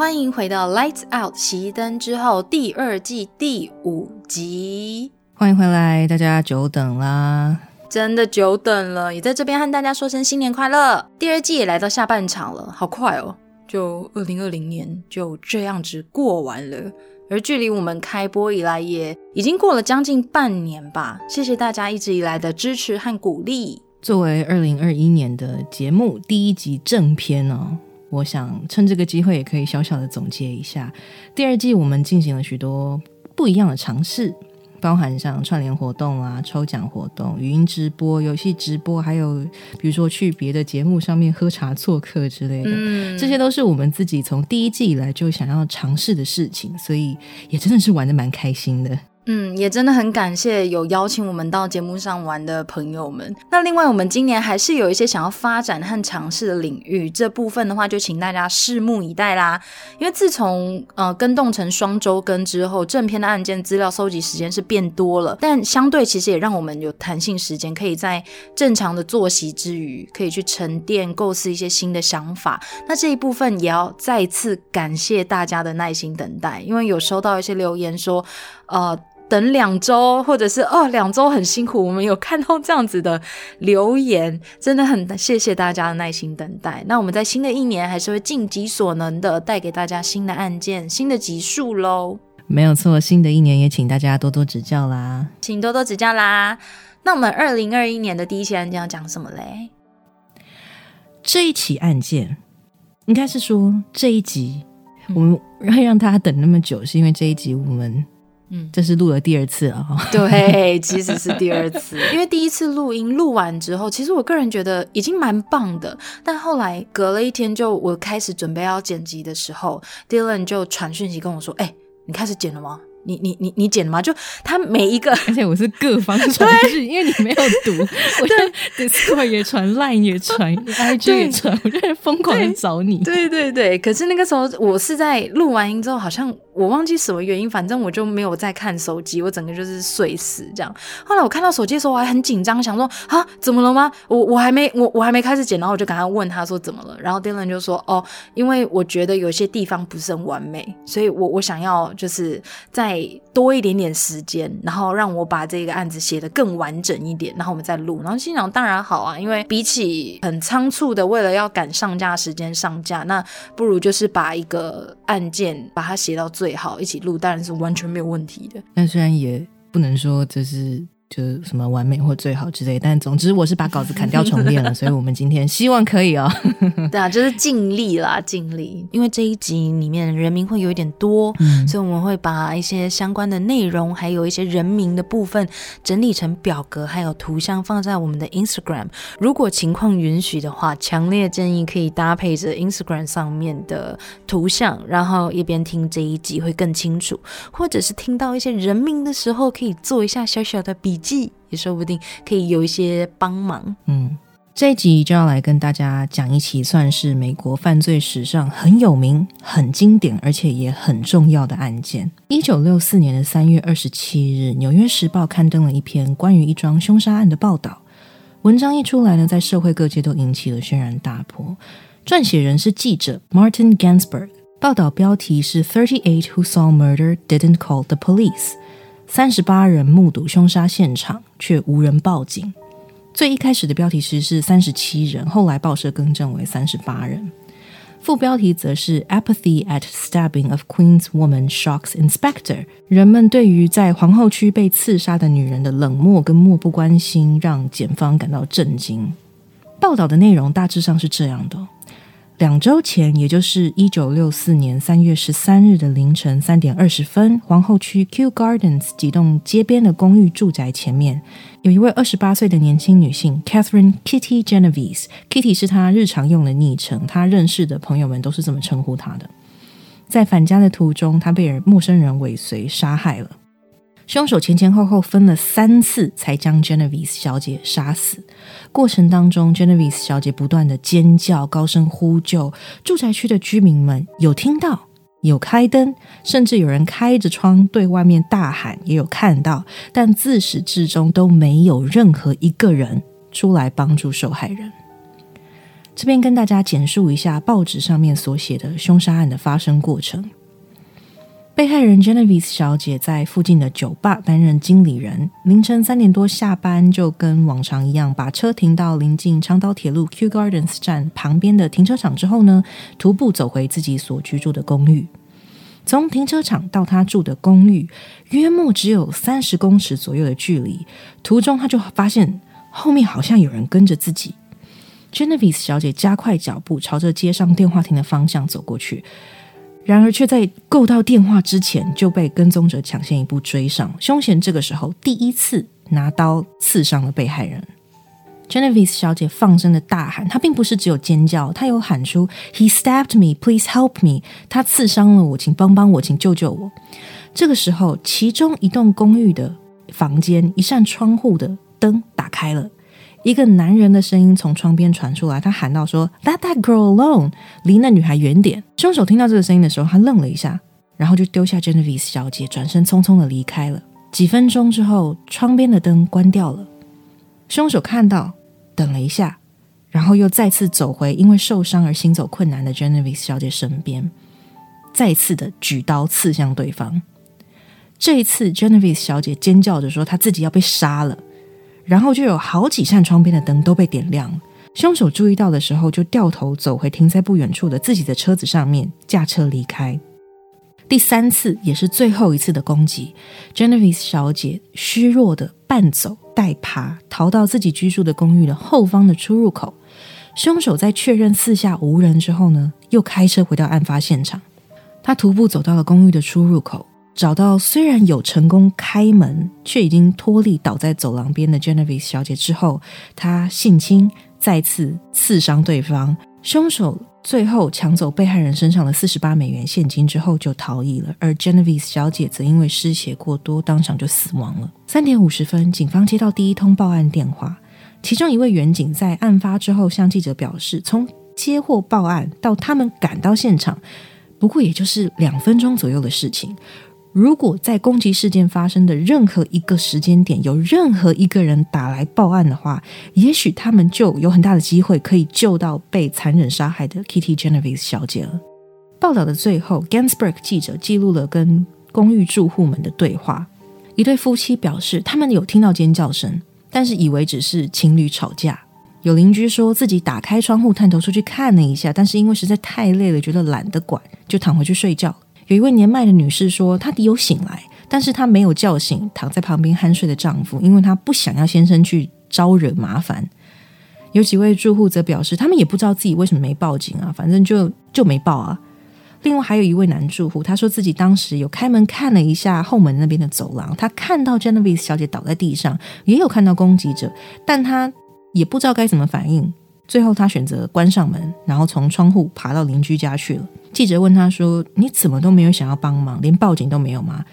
欢迎回到《Lights Out》熄灯之后第二季第五集。欢迎回来，大家久等啦！真的久等了，也在这边和大家说声新年快乐。第二季也来到下半场了，好快哦！就二零二零年就这样子过完了，而距离我们开播以来也已经过了将近半年吧。谢谢大家一直以来的支持和鼓励。作为二零二一年的节目第一集正片哦。我想趁这个机会，也可以小小的总结一下。第二季，我们进行了许多不一样的尝试，包含像串联活动啊、抽奖活动、语音直播、游戏直播，还有比如说去别的节目上面喝茶做客之类的，这些都是我们自己从第一季以来就想要尝试的事情，所以也真的是玩的蛮开心的。嗯，也真的很感谢有邀请我们到节目上玩的朋友们。那另外，我们今年还是有一些想要发展和尝试的领域，这部分的话就请大家拭目以待啦。因为自从呃跟动成双周更之后，正片的案件资料收集时间是变多了，但相对其实也让我们有弹性时间，可以在正常的作息之余，可以去沉淀构思一些新的想法。那这一部分也要再次感谢大家的耐心等待，因为有收到一些留言说，呃。等两周，或者是哦，两周很辛苦。我们有看到这样子的留言，真的很谢谢大家的耐心等待。那我们在新的一年还是会尽己所能的带给大家新的案件、新的集数喽。没有错，新的一年也请大家多多指教啦，请多多指教啦。那我们二零二一年的第一起案件要讲什么嘞？这一起案件应该是说这一集我们会让大家等那么久，是因为这一集我们。嗯，这是录了第二次了哈。对，其实是第二次，因为第一次录音录完之后，其实我个人觉得已经蛮棒的。但后来隔了一天，就我开始准备要剪辑的时候，Dylan 就传讯息跟我说：“哎，你开始剪了吗？”你你你你剪吗？就他每一个，而且我是各方传讯，因为你没有读，我就 Discord 也传，Line 也传，IG 也传，我就疯狂的找你。对对对，可是那个时候我是在录完音之后，好像我忘记什么原因，反正我就没有再看手机，我整个就是睡死这样。后来我看到手机的时候，我还很紧张，想说啊，怎么了吗？我我还没我我还没开始剪，然后我就赶快问他说怎么了，然后 Dylan 就说哦，因为我觉得有些地方不是很完美，所以我我想要就是在。再多一点点时间，然后让我把这个案子写得更完整一点，然后我们再录。然后心想当然好啊，因为比起很仓促的为了要赶上架时间上架，那不如就是把一个案件把它写到最好一起录，当然是完全没有问题的。但虽然也不能说这是。就是什么完美或最好之类，但总之我是把稿子砍掉重练了，所以我们今天希望可以哦。对啊，就是尽力啦，尽力。因为这一集里面人名会有一点多，所以我们会把一些相关的内容，还有一些人名的部分整理成表格，还有图像放在我们的 Instagram。如果情况允许的话，强烈建议可以搭配着 Instagram 上面的图像，然后一边听这一集会更清楚，或者是听到一些人名的时候，可以做一下小小的笔。记也说不定可以有一些帮忙。嗯，这一集就要来跟大家讲一起算是美国犯罪史上很有名、很经典，而且也很重要的案件。一九六四年的三月二十七日，《纽约时报》刊登了一篇关于一桩凶杀案的报道。文章一出来呢，在社会各界都引起了轩然大波。撰写人是记者 Martin Gansberg，报道标题是 “Thirty Eight Who Saw Murder Didn't Call the Police”。三十八人目睹凶杀现场，却无人报警。最一开始的标题其实是三十七人，后来报社更正为三十八人。副标题则是 “Apathy at Stabbing of Queen's Woman Shocks Inspector”。人们对于在皇后区被刺杀的女人的冷漠跟漠不关心，让检方感到震惊。报道的内容大致上是这样的。两周前，也就是一九六四年三月十三日的凌晨三点二十分，皇后区 Q Gardens 几栋街边的公寓住宅前面，有一位二十八岁的年轻女性 Catherine Kitty Genovese。Kitty 是她日常用的昵称，她认识的朋友们都是这么称呼她的。在返家的途中，她被人陌生人尾随杀害了。凶手前前后后分了三次才将 Genevieve 小姐杀死。过程当中，Genevieve 小姐不断的尖叫、高声呼救，住宅区的居民们有听到，有开灯，甚至有人开着窗对外面大喊，也有看到，但自始至终都没有任何一个人出来帮助受害人。这边跟大家简述一下报纸上面所写的凶杀案的发生过程。被害人 Genevieve 小姐在附近的酒吧担任经理人，凌晨三点多下班，就跟往常一样把车停到临近长岛铁路 Q Gardens 站旁边的停车场之后呢，徒步走回自己所居住的公寓。从停车场到他住的公寓，约莫只有三十公尺左右的距离。途中他就发现后面好像有人跟着自己。Genevieve 小姐加快脚步，朝着街上电话亭的方向走过去。然而，却在够到电话之前就被跟踪者抢先一步追上。凶嫌这个时候第一次拿刀刺伤了被害人。Genevieve 小姐放声的大喊，她并不是只有尖叫，她有喊出 “He stabbed me, please help me。”他刺伤了我，请帮帮我，请救救我。这个时候，其中一栋公寓的房间一扇窗户的灯打开了。一个男人的声音从窗边传出来，他喊道：“说 Let that girl alone，离那女孩远点。”凶手听到这个声音的时候，他愣了一下，然后就丢下 Genevieve 小姐，转身匆匆的离开了。几分钟之后，窗边的灯关掉了。凶手看到，等了一下，然后又再次走回因为受伤而行走困难的 Genevieve 小姐身边，再次的举刀刺向对方。这一次，Genevieve 小姐尖叫着说：“她自己要被杀了。”然后就有好几扇窗边的灯都被点亮。凶手注意到的时候，就掉头走回停在不远处的自己的车子上面，驾车离开。第三次也是最后一次的攻击，Genevieve 小姐虚弱的半走带爬，逃到自己居住的公寓的后方的出入口。凶手在确认四下无人之后呢，又开车回到案发现场。他徒步走到了公寓的出入口。找到虽然有成功开门，却已经脱力倒在走廊边的 Genevieve 小姐之后，他性侵，再次刺伤对方。凶手最后抢走被害人身上的四十八美元现金之后就逃逸了，而 Genevieve 小姐则因为失血过多，当场就死亡了。三点五十分，警方接到第一通报案电话，其中一位员警在案发之后向记者表示，从接获报案到他们赶到现场，不过也就是两分钟左右的事情。如果在攻击事件发生的任何一个时间点，有任何一个人打来报案的话，也许他们就有很大的机会可以救到被残忍杀害的 Kitty Genevieve 小姐了。报道的最后，Gansberg 记者记录了跟公寓住户们的对话。一对夫妻表示，他们有听到尖叫声，但是以为只是情侣吵架。有邻居说自己打开窗户探头出去看了一下，但是因为实在太累了，觉得懒得管，就躺回去睡觉。有一位年迈的女士说，她有醒来，但是她没有叫醒躺在旁边酣睡的丈夫，因为她不想要先生去招惹麻烦。有几位住户则表示，他们也不知道自己为什么没报警啊，反正就就没报啊。另外还有一位男住户，他说自己当时有开门看了一下后门那边的走廊，他看到 Genevieve 小姐倒在地上，也有看到攻击者，但他也不知道该怎么反应。最后他选择关上门，然后从窗户爬到邻居家去了。记者问他说：“你怎么都没有想要帮忙，连报警都没有吗？”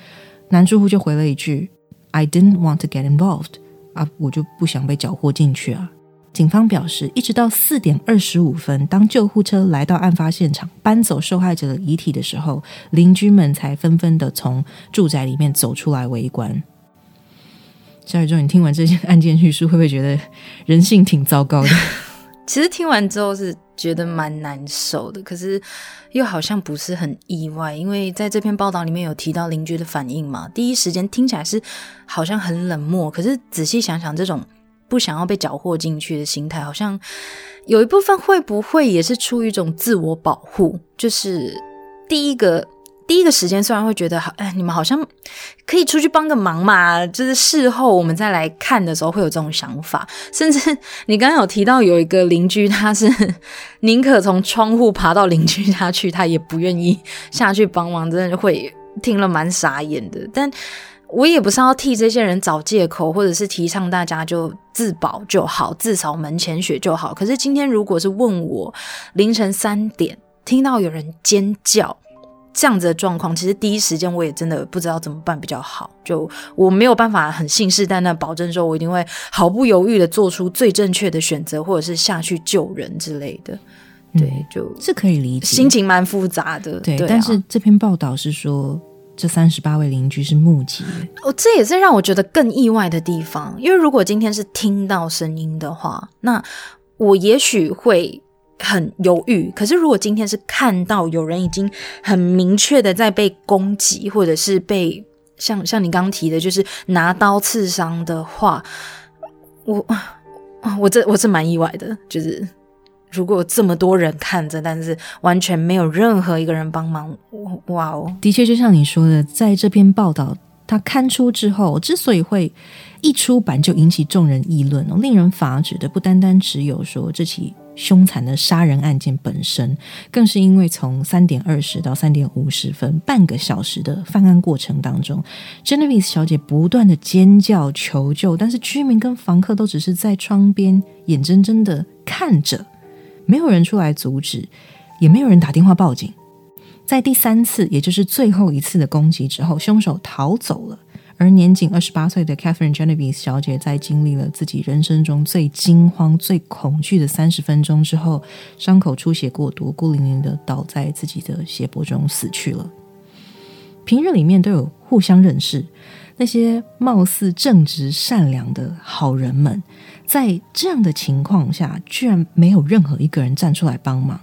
男住户就回了一句：“I didn't want to get involved。”啊，我就不想被搅和进去啊。警方表示，一直到四点二十五分，当救护车来到案发现场，搬走受害者的遗体的时候，邻居们才纷纷的从住宅里面走出来围观。小宇宙，你听完这件案件叙述，会不会觉得人性挺糟糕的？其实听完之后是觉得蛮难受的，可是又好像不是很意外，因为在这篇报道里面有提到邻居的反应嘛。第一时间听起来是好像很冷漠，可是仔细想想，这种不想要被搅和进去的心态，好像有一部分会不会也是出于一种自我保护？就是第一个。第一个时间虽然会觉得好，哎，你们好像可以出去帮个忙嘛，就是事后我们再来看的时候会有这种想法。甚至你刚刚有提到有一个邻居，他是 宁可从窗户爬到邻居家去，他也不愿意下去帮忙，真的会听了蛮傻眼的。但我也不是要替这些人找借口，或者是提倡大家就自保就好，自扫门前雪就好。可是今天如果是问我凌晨三点听到有人尖叫，这样子的状况，其实第一时间我也真的不知道怎么办比较好。就我没有办法很信誓旦旦保证说，我一定会毫不犹豫的做出最正确的选择，或者是下去救人之类的。对，就是可以理解，心情蛮复杂的。对，但是这篇报道是说，这三十八位邻居是目击。哦，这也是让我觉得更意外的地方。因为如果今天是听到声音的话，那我也许会很犹豫。可是如果今天是看到有人已经很明确的在被攻击，或者是被像像你刚提的，就是拿刀刺伤的话，我 我这我是蛮意外的，就是。如果这么多人看着，但是完全没有任何一个人帮忙，哇哦！的确，就像你说的，在这篇报道他刊出之后，之所以会一出版就引起众人议论哦，令人发指的不单单只有说这起凶残的杀人案件本身，更是因为从三点二十到三点五十分半个小时的犯案过程当中，Genevieve 小姐不断的尖叫求救，但是居民跟房客都只是在窗边眼睁睁的看着。没有人出来阻止，也没有人打电话报警。在第三次，也就是最后一次的攻击之后，凶手逃走了。而年仅二十八岁的 Catherine Genevieve 小姐，在经历了自己人生中最惊慌、最恐惧的三十分钟之后，伤口出血过多，孤零零的倒在自己的血泊中死去了。平日里面都有互相认识，那些貌似正直善良的好人们。在这样的情况下，居然没有任何一个人站出来帮忙，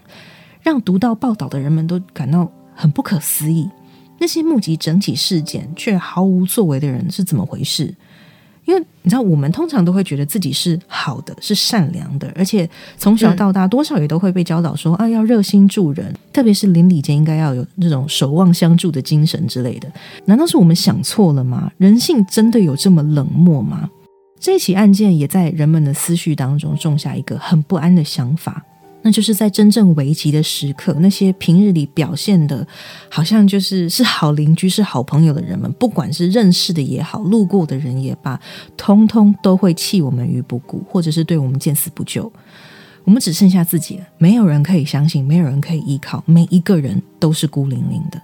让读到报道的人们都感到很不可思议。那些目击整起事件却毫无作为的人是怎么回事？因为你知道，我们通常都会觉得自己是好的，是善良的，而且从小到大多少也都会被教导说啊，要热心助人，特别是邻里间应该要有那种守望相助的精神之类的。难道是我们想错了吗？人性真的有这么冷漠吗？这起案件也在人们的思绪当中种下一个很不安的想法，那就是在真正危急的时刻，那些平日里表现的好像就是是好邻居、是好朋友的人们，不管是认识的也好，路过的人也罢，通通都会弃我们于不顾，或者是对我们见死不救。我们只剩下自己了，没有人可以相信，没有人可以依靠，每一个人都是孤零零的。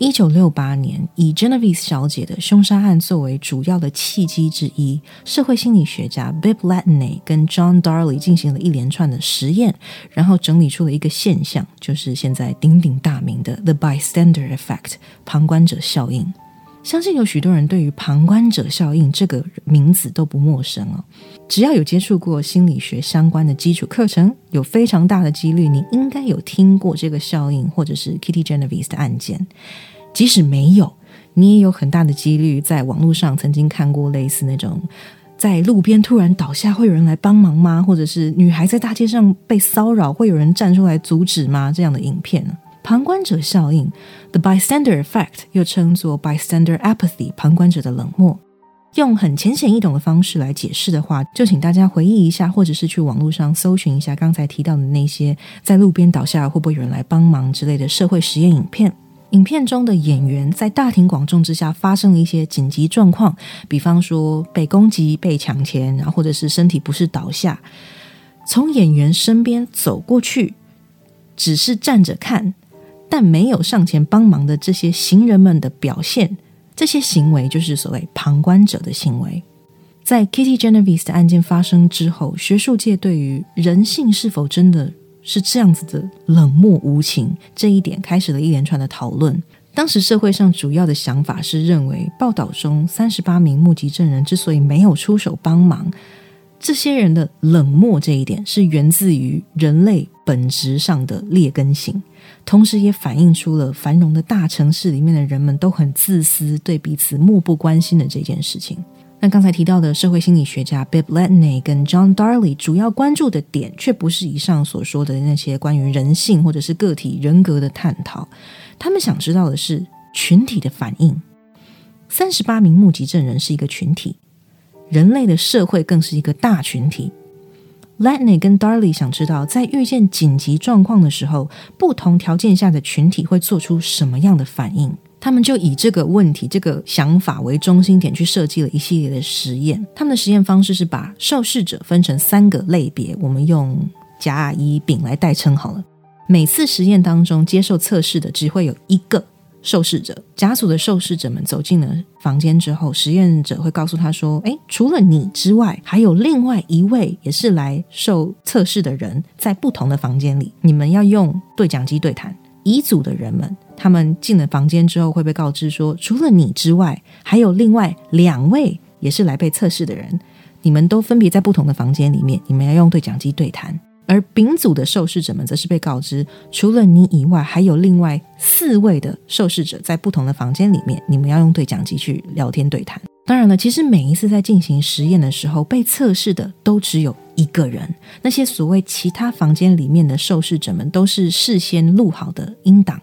一九六八年，以 Genevieve 小姐的凶杀案作为主要的契机之一，社会心理学家 Bib Latney 跟 John Darley 进行了一连串的实验，然后整理出了一个现象，就是现在鼎鼎大名的 The Bystander Effect（ 旁观者效应）。相信有许多人对于旁观者效应这个名字都不陌生哦。只要有接触过心理学相关的基础课程，有非常大的几率你应该有听过这个效应，或者是 Kitty Genevieve 的案件。即使没有，你也有很大的几率在网络上曾经看过类似那种在路边突然倒下会有人来帮忙吗？或者是女孩在大街上被骚扰会有人站出来阻止吗？这样的影片呢？旁观者效应 （The Bystander Effect） 又称作 Bystander Apathy（ 旁观者的冷漠）。用很浅显易懂的方式来解释的话，就请大家回忆一下，或者是去网络上搜寻一下刚才提到的那些在路边倒下会不会有人来帮忙之类的社会实验影片。影片中的演员在大庭广众之下发生了一些紧急状况，比方说被攻击、被抢钱，然后或者是身体不适倒下，从演员身边走过去，只是站着看。但没有上前帮忙的这些行人们的表现，这些行为就是所谓旁观者的行为。在 Kitty Genovese 的案件发生之后，学术界对于人性是否真的是这样子的冷漠无情这一点，开始了一连串的讨论。当时社会上主要的想法是认为，报道中三十八名目击证人之所以没有出手帮忙。这些人的冷漠这一点是源自于人类本质上的劣根性，同时也反映出了繁荣的大城市里面的人们都很自私，对彼此漠不关心的这件事情。那刚才提到的社会心理学家 Bib Latney 跟 John Darley 主要关注的点，却不是以上所说的那些关于人性或者是个体人格的探讨，他们想知道的是群体的反应。三十八名目击证人是一个群体。人类的社会更是一个大群体。Latney 跟 Darley 想知道，在遇见紧急状况的时候，不同条件下的群体会做出什么样的反应？他们就以这个问题、这个想法为中心点去设计了一系列的实验。他们的实验方式是把受试者分成三个类别，我们用甲、乙、丙来代称好了。每次实验当中，接受测试的只会有一个受试者，甲组的受试者们走进了房间之后，实验者会告诉他说：“诶，除了你之外，还有另外一位也是来受测试的人，在不同的房间里，你们要用对讲机对谈。”乙组的人们，他们进了房间之后会被告知说：“除了你之外，还有另外两位也是来被测试的人，你们都分别在不同的房间里面，你们要用对讲机对谈。”而丙组的受试者们则是被告知，除了你以外，还有另外四位的受试者在不同的房间里面，你们要用对讲机去聊天对谈。当然了，其实每一次在进行实验的时候，被测试的都只有一个人。那些所谓其他房间里面的受试者们，都是事先录好的音档。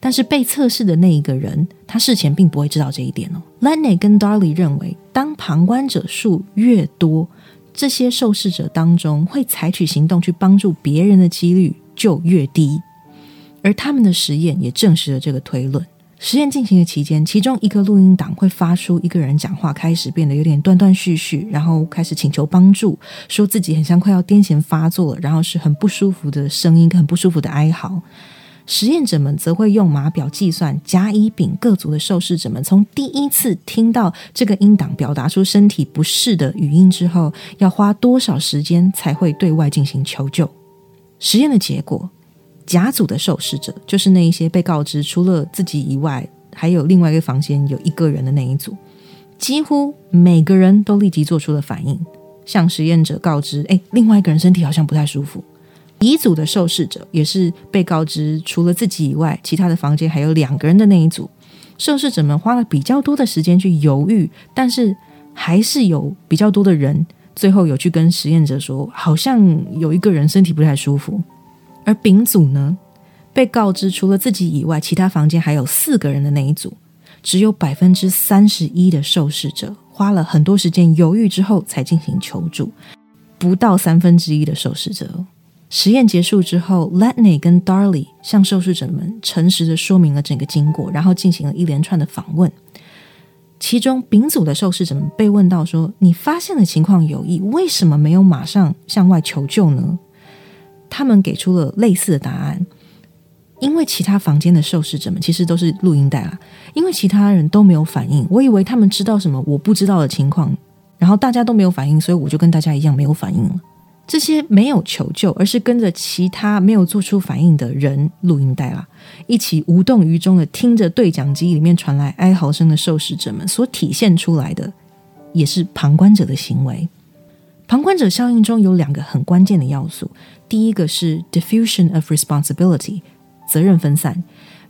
但是被测试的那一个人，他事前并不会知道这一点哦。Lenny 跟 Darley 认为，当旁观者数越多，这些受试者当中会采取行动去帮助别人的几率就越低，而他们的实验也证实了这个推论。实验进行的期间，其中一个录音档会发出一个人讲话开始变得有点断断续续，然后开始请求帮助，说自己很像快要癫痫发作了，然后是很不舒服的声音，很不舒服的哀嚎。实验者们则会用码表计算甲、乙、丙各组的受试者们从第一次听到这个音档表达出身体不适的语音之后，要花多少时间才会对外进行求救。实验的结果，甲组的受试者就是那一些被告知除了自己以外还有另外一个房间有一个人的那一组，几乎每个人都立即做出了反应，向实验者告知：“哎，另外一个人身体好像不太舒服。”乙组的受试者也是被告知，除了自己以外，其他的房间还有两个人的那一组。受试者们花了比较多的时间去犹豫，但是还是有比较多的人最后有去跟实验者说，好像有一个人身体不太舒服。而丙组呢，被告知除了自己以外，其他房间还有四个人的那一组，只有百分之三十一的受试者花了很多时间犹豫之后才进行求助，不到三分之一的受试者。实验结束之后，Letney 跟 Darley 向受试者们诚实的说明了整个经过，然后进行了一连串的访问。其中丙组的受试者们被问到说：“你发现的情况有异，为什么没有马上向外求救呢？”他们给出了类似的答案：因为其他房间的受试者们其实都是录音带啊，因为其他人都没有反应，我以为他们知道什么我不知道的情况，然后大家都没有反应，所以我就跟大家一样没有反应了。这些没有求救，而是跟着其他没有做出反应的人录音带啦，一起无动于衷的听着对讲机里面传来哀嚎声的受试者们所体现出来的，也是旁观者的行为。旁观者效应中有两个很关键的要素，第一个是 diffusion of responsibility，责任分散，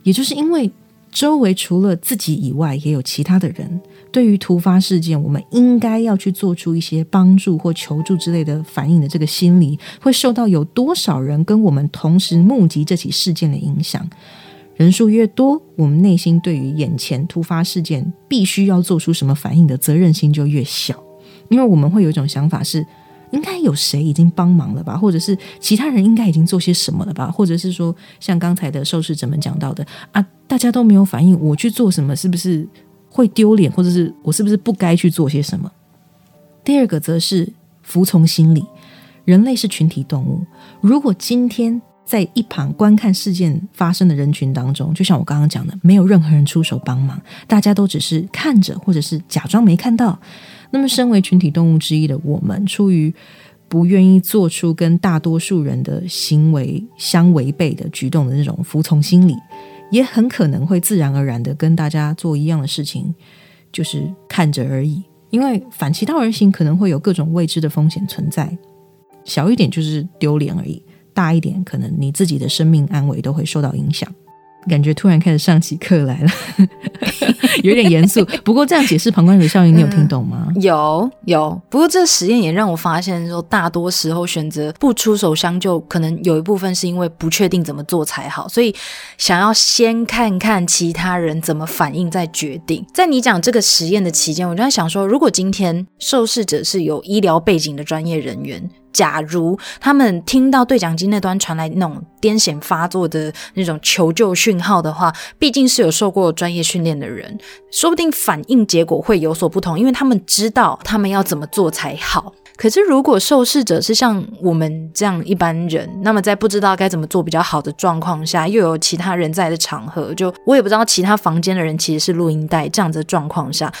也就是因为周围除了自己以外，也有其他的人。对于突发事件，我们应该要去做出一些帮助或求助之类的反应的这个心理，会受到有多少人跟我们同时目击这起事件的影响。人数越多，我们内心对于眼前突发事件必须要做出什么反应的责任心就越小，因为我们会有一种想法是，应该有谁已经帮忙了吧，或者是其他人应该已经做些什么了吧，或者是说像刚才的受试者们讲到的啊，大家都没有反应，我去做什么是不是？会丢脸，或者是我是不是不该去做些什么？第二个则是服从心理。人类是群体动物，如果今天在一旁观看事件发生的人群当中，就像我刚刚讲的，没有任何人出手帮忙，大家都只是看着，或者是假装没看到，那么身为群体动物之一的我们，出于不愿意做出跟大多数人的行为相违背的举动的那种服从心理。也很可能会自然而然的跟大家做一样的事情，就是看着而已。因为反其道而行可能会有各种未知的风险存在，小一点就是丢脸而已，大一点可能你自己的生命安危都会受到影响。感觉突然开始上起课来了，有点严肃。不过这样解释旁观者效应，你有听懂吗？有有。不过这实验也让我发现，说大多时候选择不出手相救，可能有一部分是因为不确定怎么做才好，所以想要先看看其他人怎么反应再决定。在你讲这个实验的期间，我就在想说，如果今天受试者是有医疗背景的专业人员。假如他们听到对讲机那端传来那种癫痫发作的那种求救讯号的话，毕竟是有受过专业训练的人，说不定反应结果会有所不同，因为他们知道他们要怎么做才好。可是如果受试者是像我们这样一般人，那么在不知道该怎么做比较好的状况下，又有其他人在的场合，就我也不知道其他房间的人其实是录音带这样子的状况下。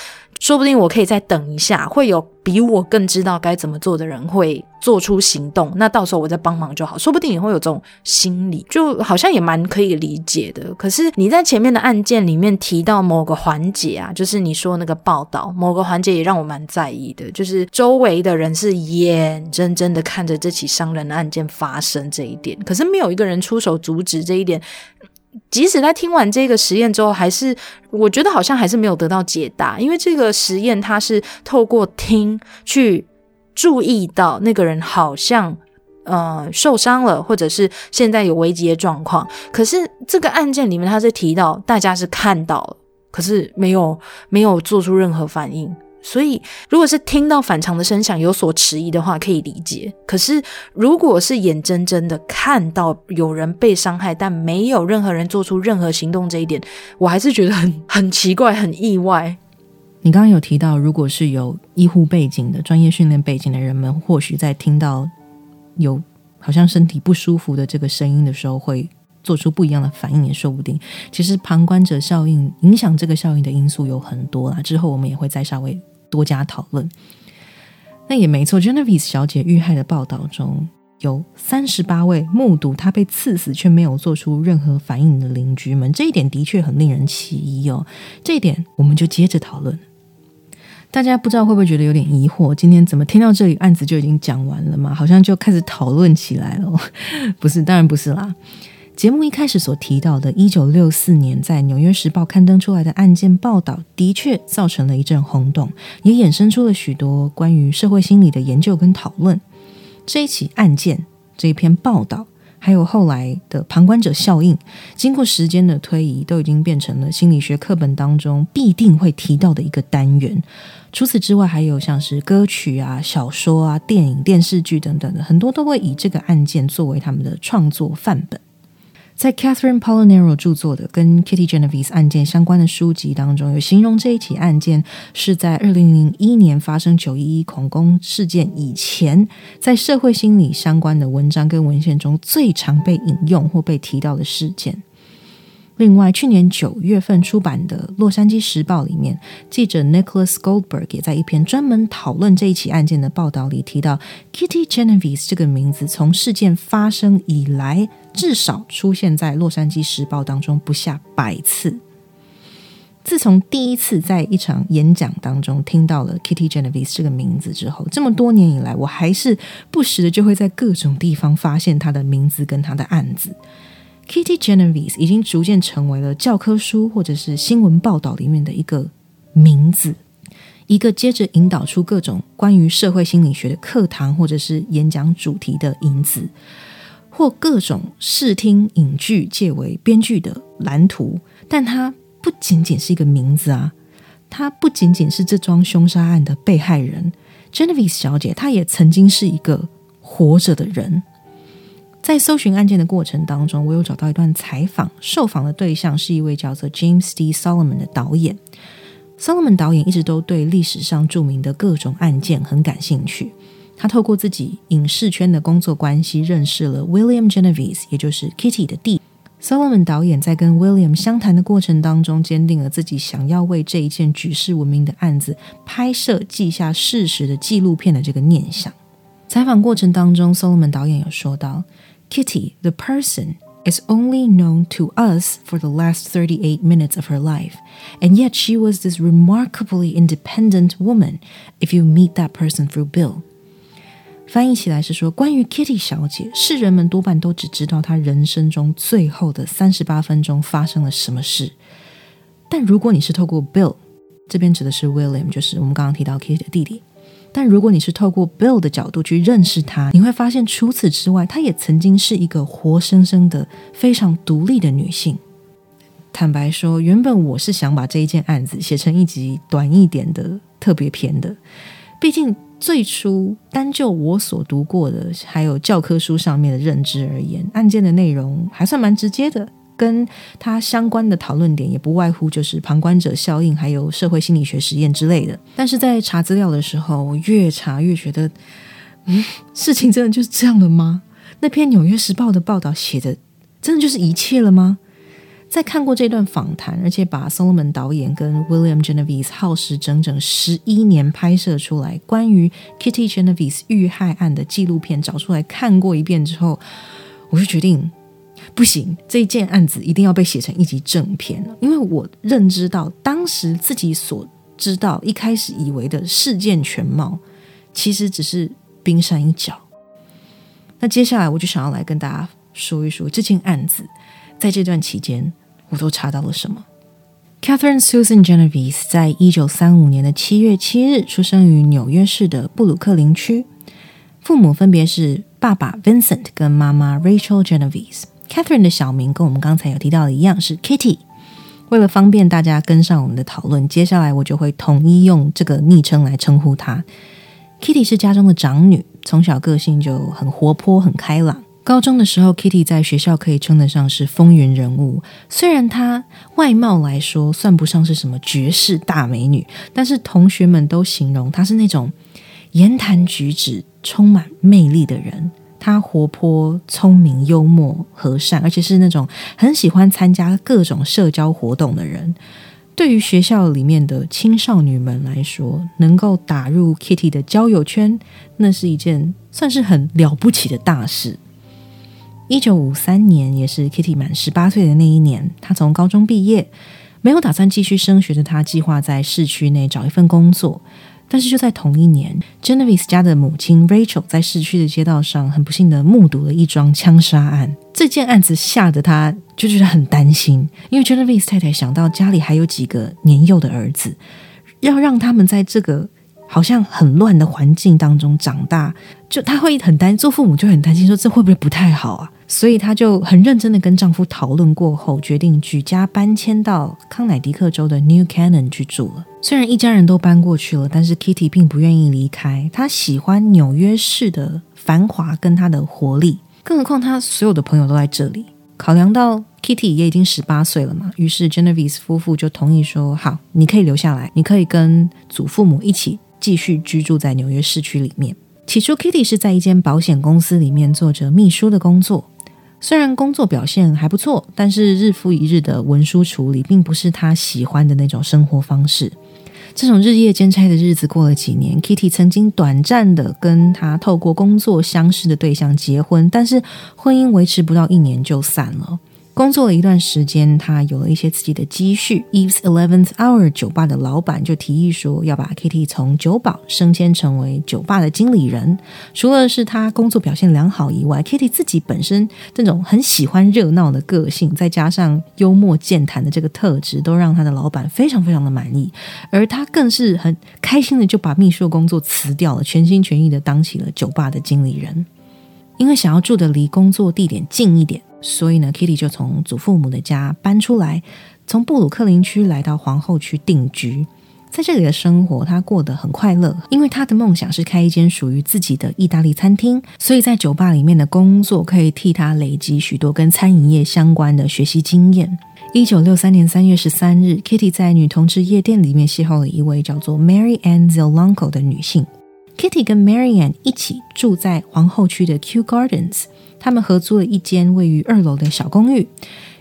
说不定我可以再等一下，会有比我更知道该怎么做的人会做出行动，那到时候我再帮忙就好。说不定也会有这种心理，就好像也蛮可以理解的。可是你在前面的案件里面提到某个环节啊，就是你说那个报道某个环节也让我蛮在意的，就是周围的人是眼睁睁的看着这起伤人的案件发生这一点，可是没有一个人出手阻止这一点。即使在听完这个实验之后，还是我觉得好像还是没有得到解答，因为这个实验它是透过听去注意到那个人好像呃受伤了，或者是现在有危机的状况。可是这个案件里面，他是提到大家是看到了，可是没有没有做出任何反应。所以，如果是听到反常的声响有所迟疑的话，可以理解。可是，如果是眼睁睁的看到有人被伤害，但没有任何人做出任何行动，这一点，我还是觉得很很奇怪、很意外。你刚刚有提到，如果是有医护背景的、专业训练背景的人们，或许在听到有好像身体不舒服的这个声音的时候，会做出不一样的反应，也说不定。其实，旁观者效应影响这个效应的因素有很多啦。之后我们也会再稍微。多加讨论，那也没错。Genevieve 小姐遇害的报道中有三十八位目睹她被刺死却没有做出任何反应的邻居们，这一点的确很令人起疑哦。这一点我们就接着讨论。大家不知道会不会觉得有点疑惑？今天怎么听到这里案子就已经讲完了吗？好像就开始讨论起来了？不是，当然不是啦。节目一开始所提到的1964年在《纽约时报》刊登出来的案件报道，的确造成了一阵轰动，也衍生出了许多关于社会心理的研究跟讨论。这一起案件，这一篇报道，还有后来的旁观者效应，经过时间的推移，都已经变成了心理学课本当中必定会提到的一个单元。除此之外，还有像是歌曲啊、小说啊、电影、电视剧等等的，很多都会以这个案件作为他们的创作范本。在 Catherine Polinero 著作的跟 Kitty Genovese 案件相关的书籍当中，有形容这一起案件是在二零零一年发生九一一恐攻事件以前，在社会心理相关的文章跟文献中最常被引用或被提到的事件。另外，去年九月份出版的《洛杉矶时报》里面，记者 Nicholas Goldberg 也在一篇专门讨论这一起案件的报道里提到，Kitty Genovese 这个名字从事件发生以来，至少出现在《洛杉矶时报》当中不下百次。自从第一次在一场演讲当中听到了 Kitty Genovese 这个名字之后，这么多年以来，我还是不时的就会在各种地方发现他的名字跟他的案子。Kitty Genovese 已经逐渐成为了教科书或者是新闻报道里面的一个名字，一个接着引导出各种关于社会心理学的课堂或者是演讲主题的引子，或各种视听影剧借为编剧的蓝图。但它不仅仅是一个名字啊，它不仅仅是这桩凶杀案的被害人 Genovese 小姐，她也曾经是一个活着的人。在搜寻案件的过程当中，我有找到一段采访，受访的对象是一位叫做 James D. Solomon 的导演。Solomon 导演一直都对历史上著名的各种案件很感兴趣。他透过自己影视圈的工作关系，认识了 William Genovese，也就是 Kitty 的弟。Solomon 导演在跟 William 相谈的过程当中，坚定了自己想要为这一件举世闻名的案子拍摄记下事实的纪录片的这个念想。采访过程当中，Solomon 导演有说到。Kitty, the person, is only known to us for the last 38 minutes of her life, and yet she was this remarkably independent woman if you meet that person through Bill. 翻译起来是说，关于 Kitty 小姐，世人们多半都只知道她人生中最后的三十八分钟发生了什么事。但如果你是透过 Bill，这边指的是 William，就是我们刚刚提到 Kitty 的弟弟。 但如果你是透过 Bill 的角度去认识他，你会发现除此之外，她也曾经是一个活生生的、非常独立的女性。坦白说，原本我是想把这一件案子写成一集短一点的特别篇的。毕竟最初单就我所读过的，还有教科书上面的认知而言，案件的内容还算蛮直接的。跟他相关的讨论点也不外乎就是旁观者效应，还有社会心理学实验之类的。但是在查资料的时候，我越查越觉得，嗯，事情真的就是这样的吗？那篇《纽约时报》的报道写的，真的就是一切了吗？在看过这段访谈，而且把 Solomon 导演跟 William Genovese 耗时整整十一年拍摄出来关于 Kitty Genovese 遇害案的纪录片找出来看过一遍之后，我就决定不行，这件案子一定要被写成一集正片了。因为我认知到当时自己所知道、一开始以为的事件全貌，其实只是冰山一角。那接下来我就想要来跟大家说一说这件案子在这段期间。我都查到了什么？Catherine Susan Genovese 在一九三五年的七月七日出生于纽约市的布鲁克林区，父母分别是爸爸 Vincent 跟妈妈 Rachel Genovese。Catherine 的小名跟我们刚才有提到的一样是 Kitty。为了方便大家跟上我们的讨论，接下来我就会统一用这个昵称来称呼她。Kitty 是家中的长女，从小个性就很活泼、很开朗。高中的时候，Kitty 在学校可以称得上是风云人物。虽然她外貌来说算不上是什么绝世大美女，但是同学们都形容她是那种言谈举止充满魅力的人。他活泼、聪明、幽默、和善，而且是那种很喜欢参加各种社交活动的人。对于学校里面的青少女们来说，能够打入 Kitty 的交友圈，那是一件算是很了不起的大事。一九五三年，也是 Kitty 满十八岁的那一年，她从高中毕业，没有打算继续升学的她，计划在市区内找一份工作。但是就在同一年，Genovese 家的母亲 Rachel 在市区的街道上，很不幸的目睹了一桩枪杀案。这件案子吓得她就觉得很担心，因为 Genovese 太太想到家里还有几个年幼的儿子，要让他们在这个。好像很乱的环境当中长大，就她会很担，做父母就很担心，说这会不会不太好啊？所以她就很认真的跟丈夫讨论过后，决定举家搬迁到康乃狄克州的 New Canaan 去住了。虽然一家人都搬过去了，但是 Kitty 并不愿意离开。她喜欢纽约市的繁华跟它的活力，更何况她所有的朋友都在这里。考量到 Kitty 也已经十八岁了嘛，于是 Genevieve 夫妇就同意说：“好，你可以留下来，你可以跟祖父母一起。”继续居住在纽约市区里面。起初，Kitty 是在一间保险公司里面做着秘书的工作。虽然工作表现还不错，但是日复一日的文书处理并不是他喜欢的那种生活方式。这种日夜兼差的日子过了几年，Kitty 曾经短暂的跟他透过工作相识的对象结婚，但是婚姻维持不到一年就散了。工作了一段时间，他有了一些自己的积蓄。Eve's Eleventh Hour 酒吧的老板就提议说，要把 Kitty 从酒保升迁成为酒吧的经理人。除了是他工作表现良好以外，Kitty 自己本身这种很喜欢热闹的个性，再加上幽默健谈的这个特质，都让他的老板非常非常的满意。而他更是很开心的就把秘书的工作辞掉了，全心全意的当起了酒吧的经理人。因为想要住的离工作地点近一点。所以呢，Kitty 就从祖父母的家搬出来，从布鲁克林区来到皇后区定居。在这里的生活，他过得很快乐，因为他的梦想是开一间属于自己的意大利餐厅。所以在酒吧里面的工作，可以替他累积许多跟餐饮业相关的学习经验。一九六三年三月十三日，Kitty 在女同志夜店里面邂逅了一位叫做 Mary Ann Zilanko 的女性。Kitty 跟 Mary Ann 一起住在皇后区的 Kew Gardens。他们合租了一间位于二楼的小公寓，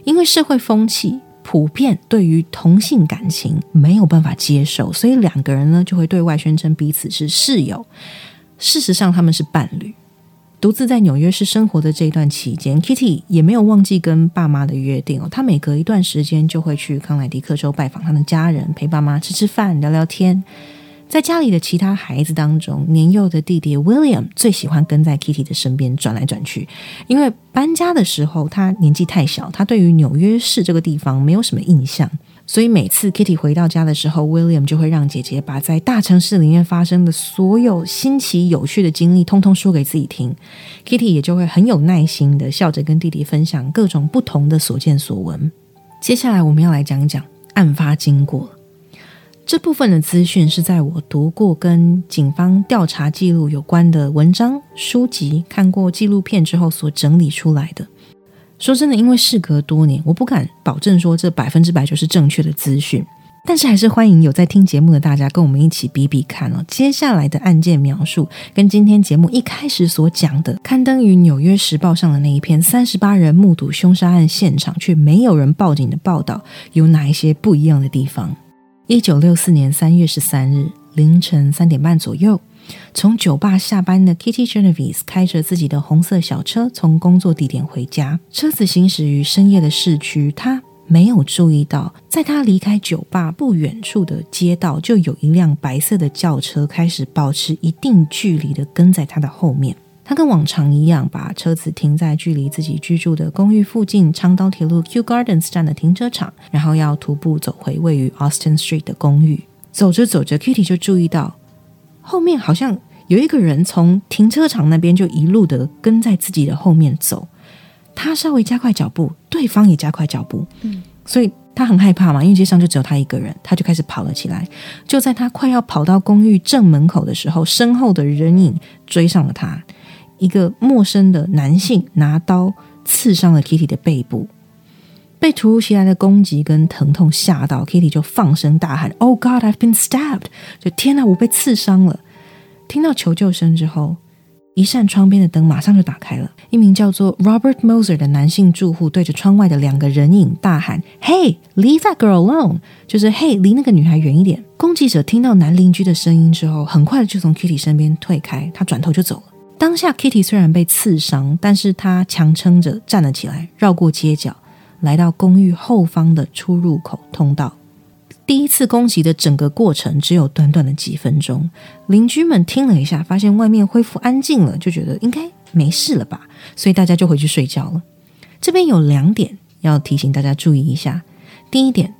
因为社会风气普遍对于同性感情没有办法接受，所以两个人呢就会对外宣称彼此是室友。事实上，他们是伴侣。独自在纽约市生活的这一段期间，Kitty 也没有忘记跟爸妈的约定哦。他每隔一段时间就会去康乃狄克州拜访他的家人，陪爸妈吃吃饭、聊聊天。在家里的其他孩子当中，年幼的弟弟 William 最喜欢跟在 Kitty 的身边转来转去，因为搬家的时候他年纪太小，他对于纽约市这个地方没有什么印象，所以每次 Kitty 回到家的时候，William 就会让姐姐把在大城市里面发生的所有新奇有趣的经历通通说给自己听，Kitty 也就会很有耐心的笑着跟弟弟分享各种不同的所见所闻。接下来我们要来讲讲案发经过。这部分的资讯是在我读过跟警方调查记录有关的文章、书籍，看过纪录片之后所整理出来的。说真的，因为事隔多年，我不敢保证说这百分之百就是正确的资讯。但是还是欢迎有在听节目的大家跟我们一起比比看哦。接下来的案件描述跟今天节目一开始所讲的刊登于《纽约时报》上的那一篇三十八人目睹凶杀案现场却没有人报警的报道有哪一些不一样的地方？一九六四年三月十三日凌晨三点半左右，从酒吧下班的 Kitty Genovese 开着自己的红色小车从工作地点回家，车子行驶于深夜的市区，他。没有注意到，在他离开酒吧不远处的街道，就有一辆白色的轿车开始保持一定距离的跟在他的后面。他跟往常一样，把车子停在距离自己居住的公寓附近长岛铁路 Q Gardens 站的停车场，然后要徒步走回位于 Austin Street 的公寓。走着走着，Kitty 就注意到后面好像有一个人从停车场那边就一路的跟在自己的后面走。他稍微加快脚步，对方也加快脚步，嗯，所以他很害怕嘛，因为街上就只有他一个人，他就开始跑了起来。就在他快要跑到公寓正门口的时候，身后的人影追上了他，一个陌生的男性拿刀刺伤了 Kitty 的背部，被突如其来的攻击跟疼痛吓到，Kitty 就放声大喊：“Oh God, I've been stabbed！” 就天哪，我被刺伤了！听到求救声之后。一扇窗边的灯马上就打开了，一名叫做 Robert Moser 的男性住户对着窗外的两个人影大喊：“Hey, leave that girl alone！” 就是 “Hey，离那个女孩远一点。”攻击者听到男邻居的声音之后，很快就从 Kitty 身边退开，他转头就走了。当下 Kitty 虽然被刺伤，但是他强撑着站了起来，绕过街角，来到公寓后方的出入口通道。第一次攻击的整个过程只有短短的几分钟，邻居们听了一下，发现外面恢复安静了，就觉得应该没事了吧，所以大家就回去睡觉了。这边有两点要提醒大家注意一下：第一点，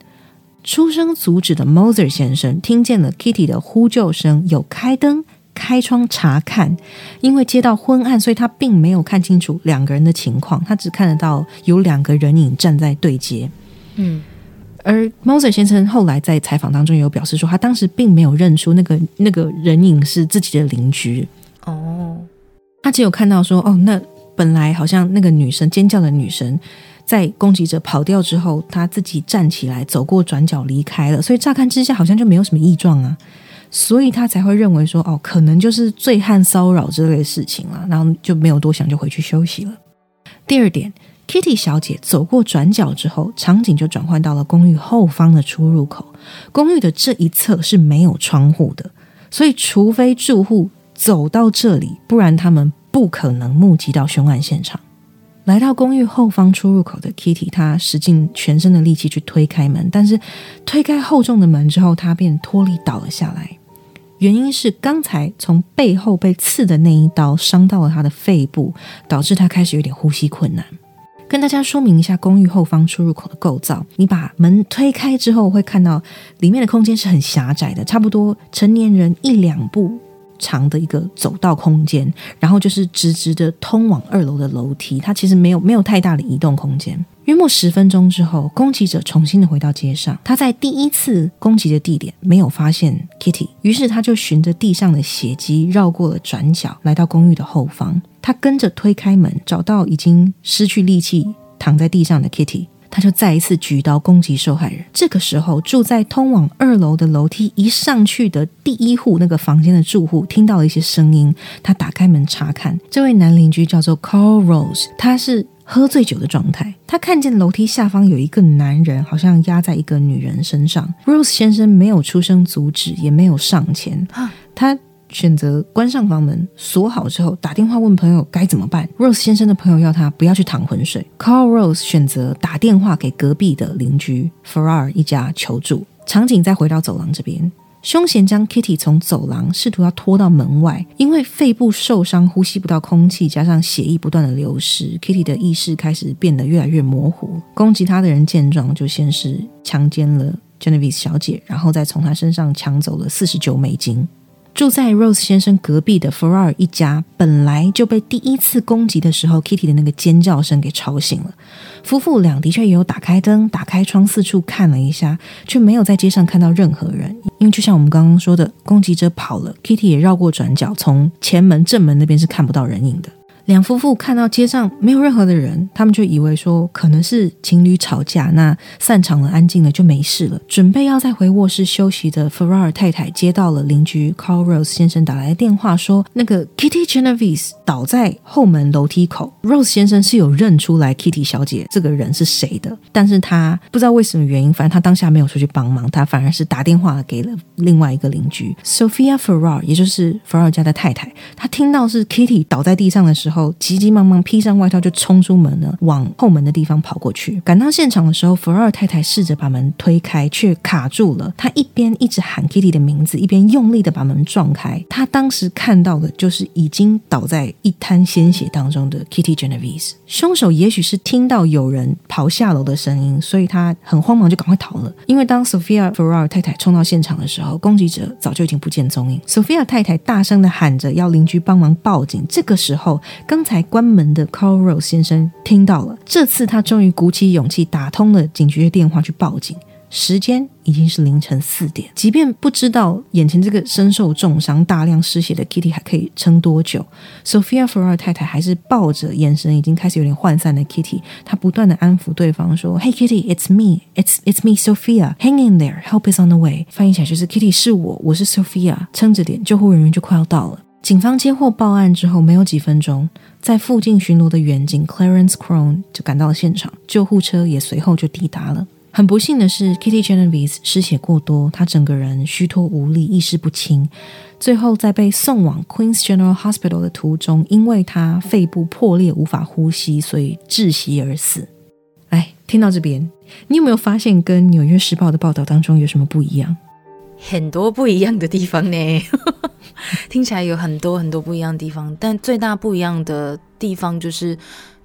出声阻止的 Moser 先生听见了 Kitty 的呼救声，有开灯、开窗查看，因为街道昏暗，所以他并没有看清楚两个人的情况，他只看得到有两个人影站在对街。嗯。而 Moser 先生后来在采访当中有表示说，他当时并没有认出那个那个人影是自己的邻居。哦，他只有看到说，哦，那本来好像那个女生尖叫的女生，在攻击者跑掉之后，他自己站起来走过转角离开了，所以乍看之下好像就没有什么异状啊，所以他才会认为说，哦，可能就是醉汉骚扰这类的事情了，然后就没有多想，就回去休息了。第二点。Kitty 小姐走过转角之后，场景就转换到了公寓后方的出入口。公寓的这一侧是没有窗户的，所以除非住户走到这里，不然他们不可能目击到凶案现场。来到公寓后方出入口的 Kitty，她使尽全身的力气去推开门，但是推开厚重的门之后，她便脱力倒了下来。原因是刚才从背后被刺的那一刀伤到了他的肺部，导致他开始有点呼吸困难。跟大家说明一下公寓后方出入口的构造。你把门推开之后，会看到里面的空间是很狭窄的，差不多成年人一两步长的一个走道空间，然后就是直直的通往二楼的楼梯。它其实没有没有太大的移动空间。约莫十分钟之后，攻击者重新的回到街上。他在第一次攻击的地点没有发现 Kitty，于是他就循着地上的血迹绕过了转角，来到公寓的后方。他跟着推开门，找到已经失去力气躺在地上的 Kitty，他就再一次举刀攻击受害人。这个时候，住在通往二楼的楼梯一上去的第一户那个房间的住户听到了一些声音，他打开门查看，这位男邻居叫做 Carl Rose，他是。喝醉酒的状态，他看见楼梯下方有一个男人，好像压在一个女人身上。Rose 先生没有出声阻止，也没有上前，他选择关上房门，锁好之后打电话问朋友该怎么办。Rose 先生的朋友要他不要去淌浑水。Carl Rose 选择打电话给隔壁的邻居 Farrar 一家求助。场景再回到走廊这边。凶嫌将 Kitty 从走廊试图要拖到门外，因为肺部受伤，呼吸不到空气，加上血液不断的流失，Kitty 的意识开始变得越来越模糊。攻击他的人见状，就先是强奸了 Genevieve 小姐，然后再从她身上抢走了四十九美金。住在 Rose 先生隔壁的 Ferrari 一家本来就被第一次攻击的时候 Kitty 的那个尖叫声给吵醒了。夫妇俩的确也有打开灯、打开窗四处看了一下，却没有在街上看到任何人。因为就像我们刚刚说的，攻击者跑了，Kitty 也绕过转角，从前门正门那边是看不到人影的。两夫妇看到街上没有任何的人，他们就以为说可能是情侣吵架，那散场了，安静了就没事了。准备要再回卧室休息的 Ferrar 太太接到了邻居 Carl Rose 先生打来的电话，说那个 Kitty Genovese 倒在后门楼梯口。Rose 先生是有认出来 Kitty 小姐这个人是谁的，但是他不知道为什么原因，反正他当下没有出去帮忙，他反而是打电话给了另外一个邻居 Sophia Ferrar，也就是 Ferrar 家的太太。他听到是 Kitty 倒在地上的时候。后急急忙忙披上外套就冲出门了，往后门的地方跑过去。赶到现场的时候，福尔太太试着把门推开，却卡住了。她一边一直喊 Kitty 的名字，一边用力的把门撞开。她当时看到的就是已经倒在一滩鲜血当中的 Kitty Genovese。凶手也许是听到有人跑下楼的声音，所以他很慌忙就赶快逃了。因为当 Sophia Ferrar 太太冲到现场的时候，攻击者早就已经不见踪影。Sophia 太太大声的喊着要邻居帮忙报警。这个时候。刚才关门的 Carl Rose 先生听到了，这次他终于鼓起勇气打通了警局的电话去报警。时间已经是凌晨四点，即便不知道眼前这个身受重伤、大量失血的 Kitty 还可以撑多久，Sophia Ferrar 太太还是抱着眼神已经开始有点涣散的 Kitty，她不断的安抚对方说：“Hey Kitty，it's me，it's it's me，Sophia，hang in there，help is on the way。”翻译起来就是 Kitty 是我，我是 Sophia，撑着点，救护人员就快要到了。警方接获报案之后，没有几分钟，在附近巡逻的远警 Clarence Crone 就赶到了现场，救护车也随后就抵达了。很不幸的是，Kitty Genovese 失血过多，她整个人虚脱无力，意识不清。最后在被送往 Queen's General Hospital 的途中，因为她肺部破裂无法呼吸，所以窒息而死。哎，听到这边，你有没有发现跟《纽约时报》的报道当中有什么不一样？很多不一样的地方呢，听起来有很多很多不一样的地方，但最大不一样的地方就是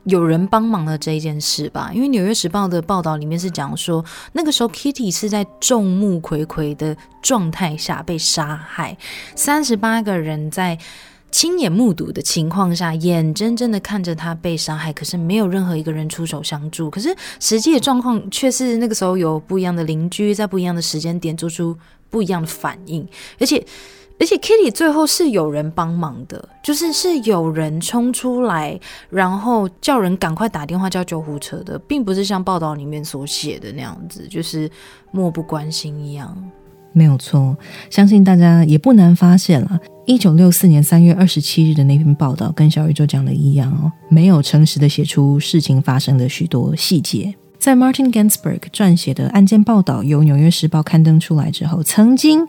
有人帮忙的这一件事吧。因为《纽约时报》的报道里面是讲说，那个时候 Kitty 是在众目睽睽的状态下被杀害，三十八个人在。亲眼目睹的情况下，眼睁睁的看着他被杀害，可是没有任何一个人出手相助。可是实际的状况却是那个时候有不一样的邻居在不一样的时间点做出不一样的反应，而且而且 Kitty 最后是有人帮忙的，就是是有人冲出来，然后叫人赶快打电话叫救护车的，并不是像报道里面所写的那样子，就是漠不关心一样。没有错，相信大家也不难发现了。一九六四年三月二十七日的那篇报道，跟小宇宙讲的一样哦，没有诚实的写出事情发生的许多细节。在 Martin Gansberg 撰写的案件报道由《纽约时报》刊登出来之后，曾经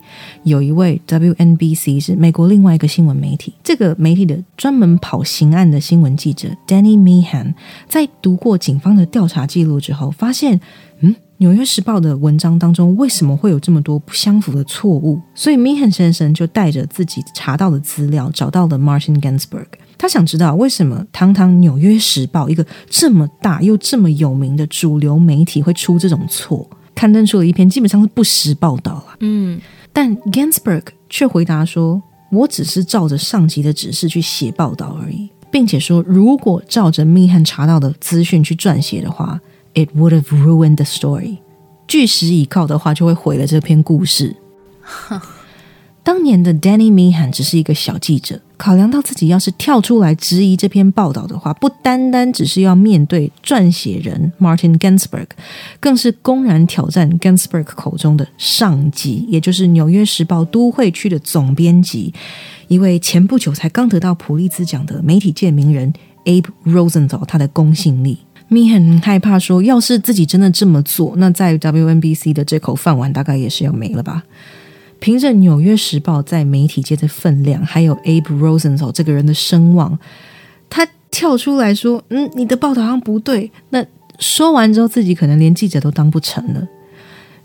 有一位 WNBC 是美国另外一个新闻媒体，这个媒体的专门跑刑案的新闻记者 Danny Meehan，在读过警方的调查记录之后，发现，嗯。《纽约时报》的文章当中为什么会有这么多不相符的错误？所以 Meehan 先生就带着自己查到的资料，找到了 Martin Gansberg。他想知道为什么堂堂《纽约时报》一个这么大又这么有名的主流媒体会出这种错，刊登出了一篇基本上是不实报道了。嗯，但 Gansberg 却回答说：“我只是照着上级的指示去写报道而已，并且说，如果照着 Meehan 查到的资讯去撰写的话。” It would have ruined the story。据实以靠的话，就会毁了这篇故事。当年的 Danny Meehan 只是一个小记者，考量到自己要是跳出来质疑这篇报道的话，不单单只是要面对撰写人 Martin Gansberg，更是公然挑战 Gansberg 口中的上级，也就是《纽约时报》都会区的总编辑，一位前不久才刚得到普利兹奖的媒体界名人 Abe Rosenthal，他的公信力。咪很害怕，说要是自己真的这么做，那在 WNBC 的这口饭碗大概也是要没了吧。凭着《纽约时报》在媒体界的分量，还有 Abe Rosenthal 这个人的声望，他跳出来说：“嗯，你的报道好像不对。”那说完之后，自己可能连记者都当不成了。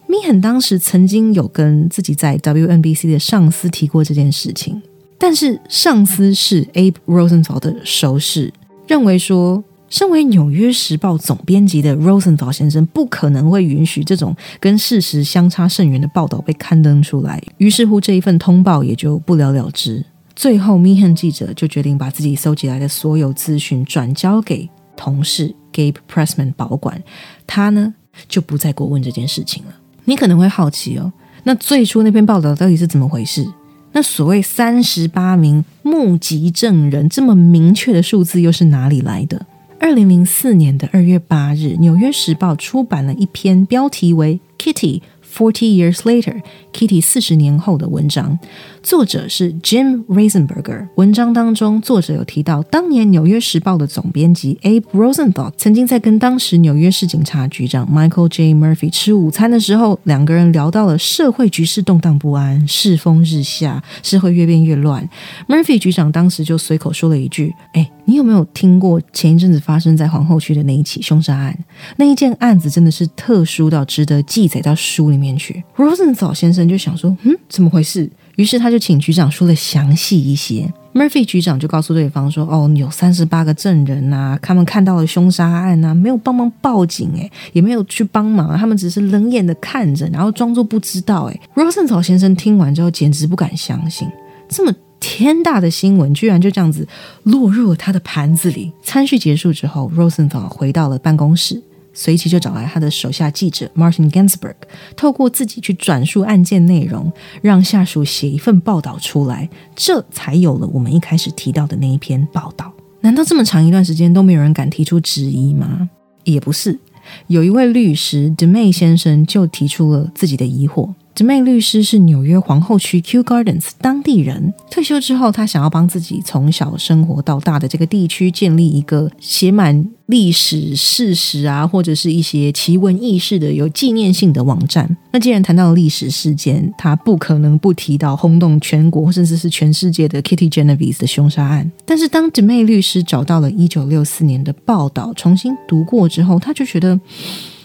咪很当时曾经有跟自己在 WNBC 的上司提过这件事情，但是上司是 Abe Rosenthal 的熟识，认为说。身为《纽约时报》总编辑的 Rosenthal 先生，不可能会允许这种跟事实相差甚远的报道被刊登出来。于是乎，这一份通报也就不了了之。最后，Meehan 记者就决定把自己搜集来的所有资讯转交给同事 Gabe Pressman 保管，他呢就不再过问这件事情了。你可能会好奇哦，那最初那篇报道到底是怎么回事？那所谓三十八名目击证人这么明确的数字又是哪里来的？二零零四年的二月八日，《纽约时报》出版了一篇标题为《Kitty Forty Years Later》，Kitty 四十年后的文章。作者是 Jim Reisenberger。文章当中，作者有提到，当年《纽约时报》的总编辑 Abe Rosenthal 曾经在跟当时纽约市警察局长 Michael J. Murphy 吃午餐的时候，两个人聊到了社会局势动荡不安，世风日下，社会越变越乱。Murphy 局长当时就随口说了一句：“哎，你有没有听过前一阵子发生在皇后区的那一起凶杀案？那一件案子真的是特殊到值得记载到书里面去。”Rosenthal 先生就想说：“嗯，怎么回事？”于是他就请局长说了详细一些。Murphy 局长就告诉对方说：“哦，有三十八个证人呐，他们看到了凶杀案呐，没有帮忙报警，诶，也没有去帮忙，他们只是冷眼的看着，然后装作不知道。”诶 r o s e n t h a l 先生听完之后简直不敢相信，这么天大的新闻居然就这样子落入了他的盘子里。餐叙结束之后 r o s e n t h a l 回到了办公室。随即就找来他的手下记者 Martin Gansberg，透过自己去转述案件内容，让下属写一份报道出来，这才有了我们一开始提到的那一篇报道。难道这么长一段时间都没有人敢提出质疑吗？也不是，有一位律师 Demay 先生就提出了自己的疑惑。D m a y 律师是纽约皇后区 Q Gardens 当地人，退休之后，他想要帮自己从小生活到大的这个地区建立一个写满历史事实啊，或者是一些奇闻异事的有纪念性的网站。那既然谈到了历史事件，他不可能不提到轰动全国甚至是全世界的 Kitty Genovese 的凶杀案。但是当 d m a y 律师找到了一九六四年的报道，重新读过之后，他就觉得。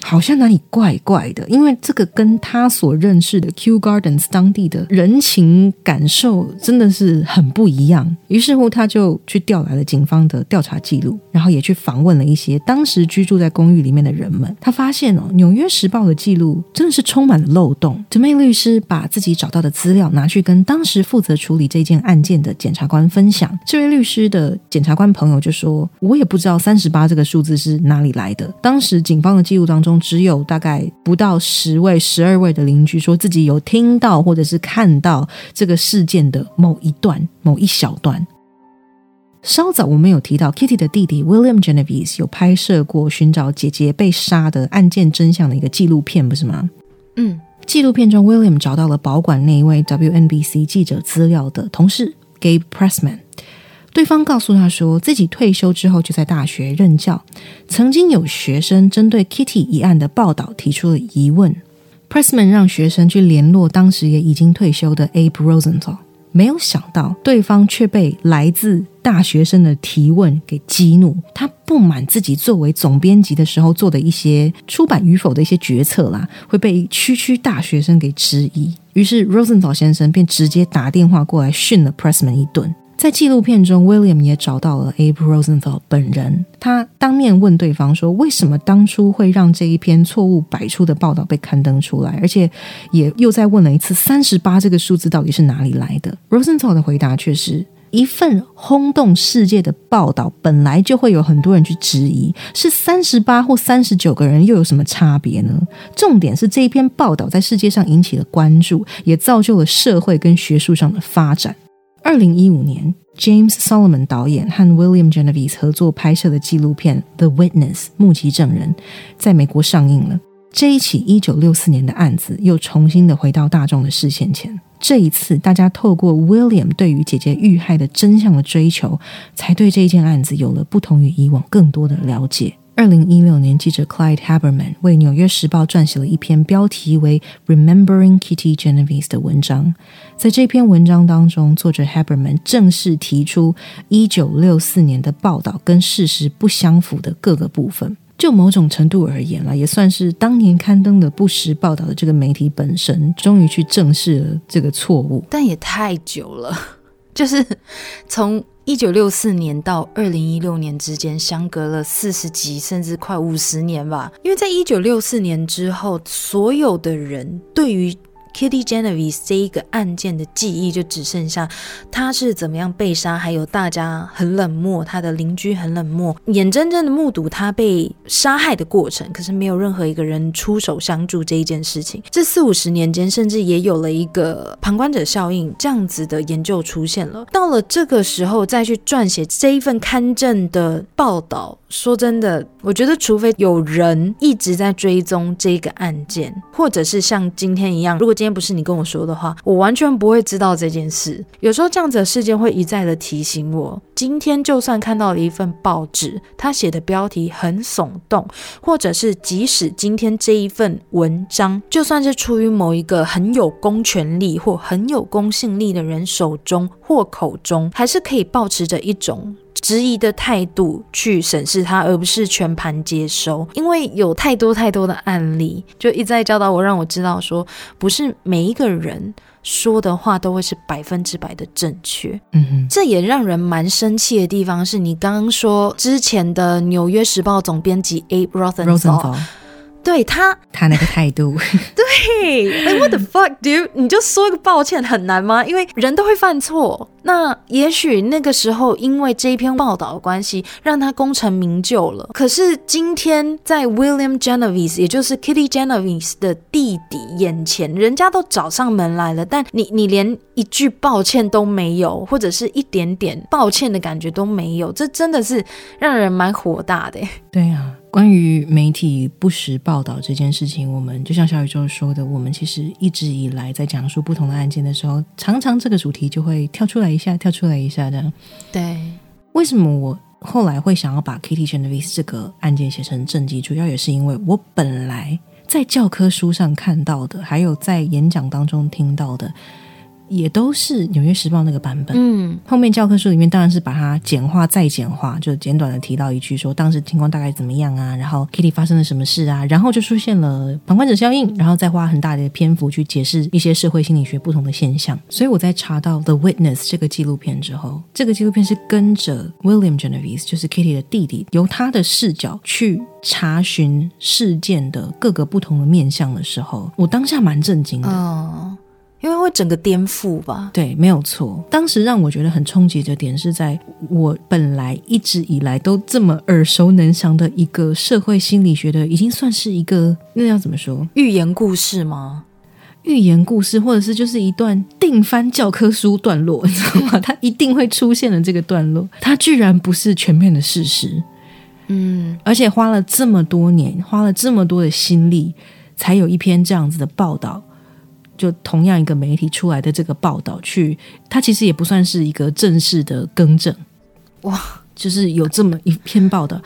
好像哪里怪怪的，因为这个跟他所认识的 Q Gardens 当地的人情感受真的是很不一样。于是乎，他就去调来了警方的调查记录，然后也去访问了一些当时居住在公寓里面的人们。他发现哦，《纽约时报》的记录真的是充满了漏洞。d m a y 律师把自己找到的资料拿去跟当时负责处理这件案件的检察官分享。这位律师的检察官朋友就说：“我也不知道三十八这个数字是哪里来的。当时警方的记录当中。”中只有大概不到十位、十二位的邻居说自己有听到或者是看到这个事件的某一段、某一小段。稍早我们有提到，Kitty 的弟弟 William Genevieve 有拍摄过寻找姐姐被杀的案件真相的一个纪录片，不是吗？嗯，纪录片中，William 找到了保管那一位 WNBC 记者资料的同事 Gabe Pressman。对方告诉他说，自己退休之后就在大学任教。曾经有学生针对 Kitty 一案的报道提出了疑问，Pressman 让学生去联络当时也已经退休的 Abe Rosenthal。没有想到，对方却被来自大学生的提问给激怒。他不满自己作为总编辑的时候做的一些出版与否的一些决策啦，会被区区大学生给质疑。于是 Rosenthal 先生便直接打电话过来训了 Pressman 一顿。在纪录片中，William 也找到了 Abe Rosenthal 本人。他当面问对方说：“为什么当初会让这一篇错误百出的报道被刊登出来？而且也又再问了一次，三十八这个数字到底是哪里来的？”Rosenthal 的回答却是：“一份轰动世界的报道，本来就会有很多人去质疑，是三十八或三十九个人又有什么差别呢？重点是这一篇报道在世界上引起了关注，也造就了社会跟学术上的发展。”二零一五年，James Solomon 导演和 William Genovese 合作拍摄的纪录片《The Witness》目击证人，在美国上映了。这一起一九六四年的案子又重新的回到大众的视线前。这一次，大家透过 William 对于姐姐遇害的真相的追求，才对这一件案子有了不同于以往更多的了解。二零一六年，记者 Clyde Haberman 为《纽约时报》撰写了一篇标题为《Remembering Kitty Genovese》的文章。在这篇文章当中，作者 Haberman 正式提出一九六四年的报道跟事实不相符的各个部分。就某种程度而言了，也算是当年刊登的不实报道的这个媒体本身，终于去正视了这个错误。但也太久了，就是从。一九六四年到二零一六年之间，相隔了四十几甚至快五十年吧。因为在一九六四年之后，所有的人对于 Kitty Genovese 这一个案件的记忆就只剩下他是怎么样被杀，还有大家很冷漠，他的邻居很冷漠，眼睁睁的目睹他被杀害的过程，可是没有任何一个人出手相助这一件事情。这四五十年间，甚至也有了一个旁观者效应这样子的研究出现了。到了这个时候再去撰写这一份刊证的报道，说真的，我觉得除非有人一直在追踪这个案件，或者是像今天一样，如果今天不是你跟我说的话，我完全不会知道这件事。有时候这样子的事件会一再的提醒我，今天就算看到了一份报纸，他写的标题很耸动，或者是即使今天这一份文章，就算是出于某一个很有公权力或很有公信力的人手中或口中，还是可以保持着一种。质疑的态度去审视它，而不是全盘接收，因为有太多太多的案例，就一再教导我，让我知道说，不是每一个人说的话都会是百分之百的正确。嗯哼，这也让人蛮生气的地方是，你刚刚说之前的《纽约时报》总编辑 Abe Rosenthal，对他他那个态度，对哎，What the fuck, dude？你就说一个抱歉很难吗？因为人都会犯错。那也许那个时候，因为这一篇报道的关系，让他功成名就了。可是今天在 William Genovese，也就是 Kitty Genovese 的弟弟眼前，人家都找上门来了，但你你连一句抱歉都没有，或者是一点点抱歉的感觉都没有，这真的是让人蛮火大的。对啊。关于媒体不实报道这件事情，我们就像小宇宙说的，我们其实一直以来在讲述不同的案件的时候，常常这个主题就会跳出来下，跳出来一下这样。对，为什么我后来会想要把 Kitty Genovese 这个案件写成正记，主要也是因为我本来在教科书上看到的，还有在演讲当中听到的。也都是《纽约时报》那个版本。嗯，后面教科书里面当然是把它简化再简化，就简短的提到一句说当时情况大概怎么样啊，然后 Kitty 发生了什么事啊，然后就出现了旁观者效应，然后再花很大的篇幅去解释一些社会心理学不同的现象。所以我在查到《The Witness》这个纪录片之后，这个纪录片是跟着 William Genovese，就是 Kitty 的弟弟，由他的视角去查询事件的各个不同的面向的时候，我当下蛮震惊的。哦。因为会整个颠覆吧？对，没有错。当时让我觉得很冲击的点是在我本来一直以来都这么耳熟能详的一个社会心理学的，已经算是一个那要怎么说？寓言故事吗？寓言故事，或者是就是一段定番教科书段落，你知道吗？它一定会出现的这个段落，它居然不是全面的事实。嗯，而且花了这么多年，花了这么多的心力，才有一篇这样子的报道。就同样一个媒体出来的这个报道，去它其实也不算是一个正式的更正，哇，就是有这么一篇报道，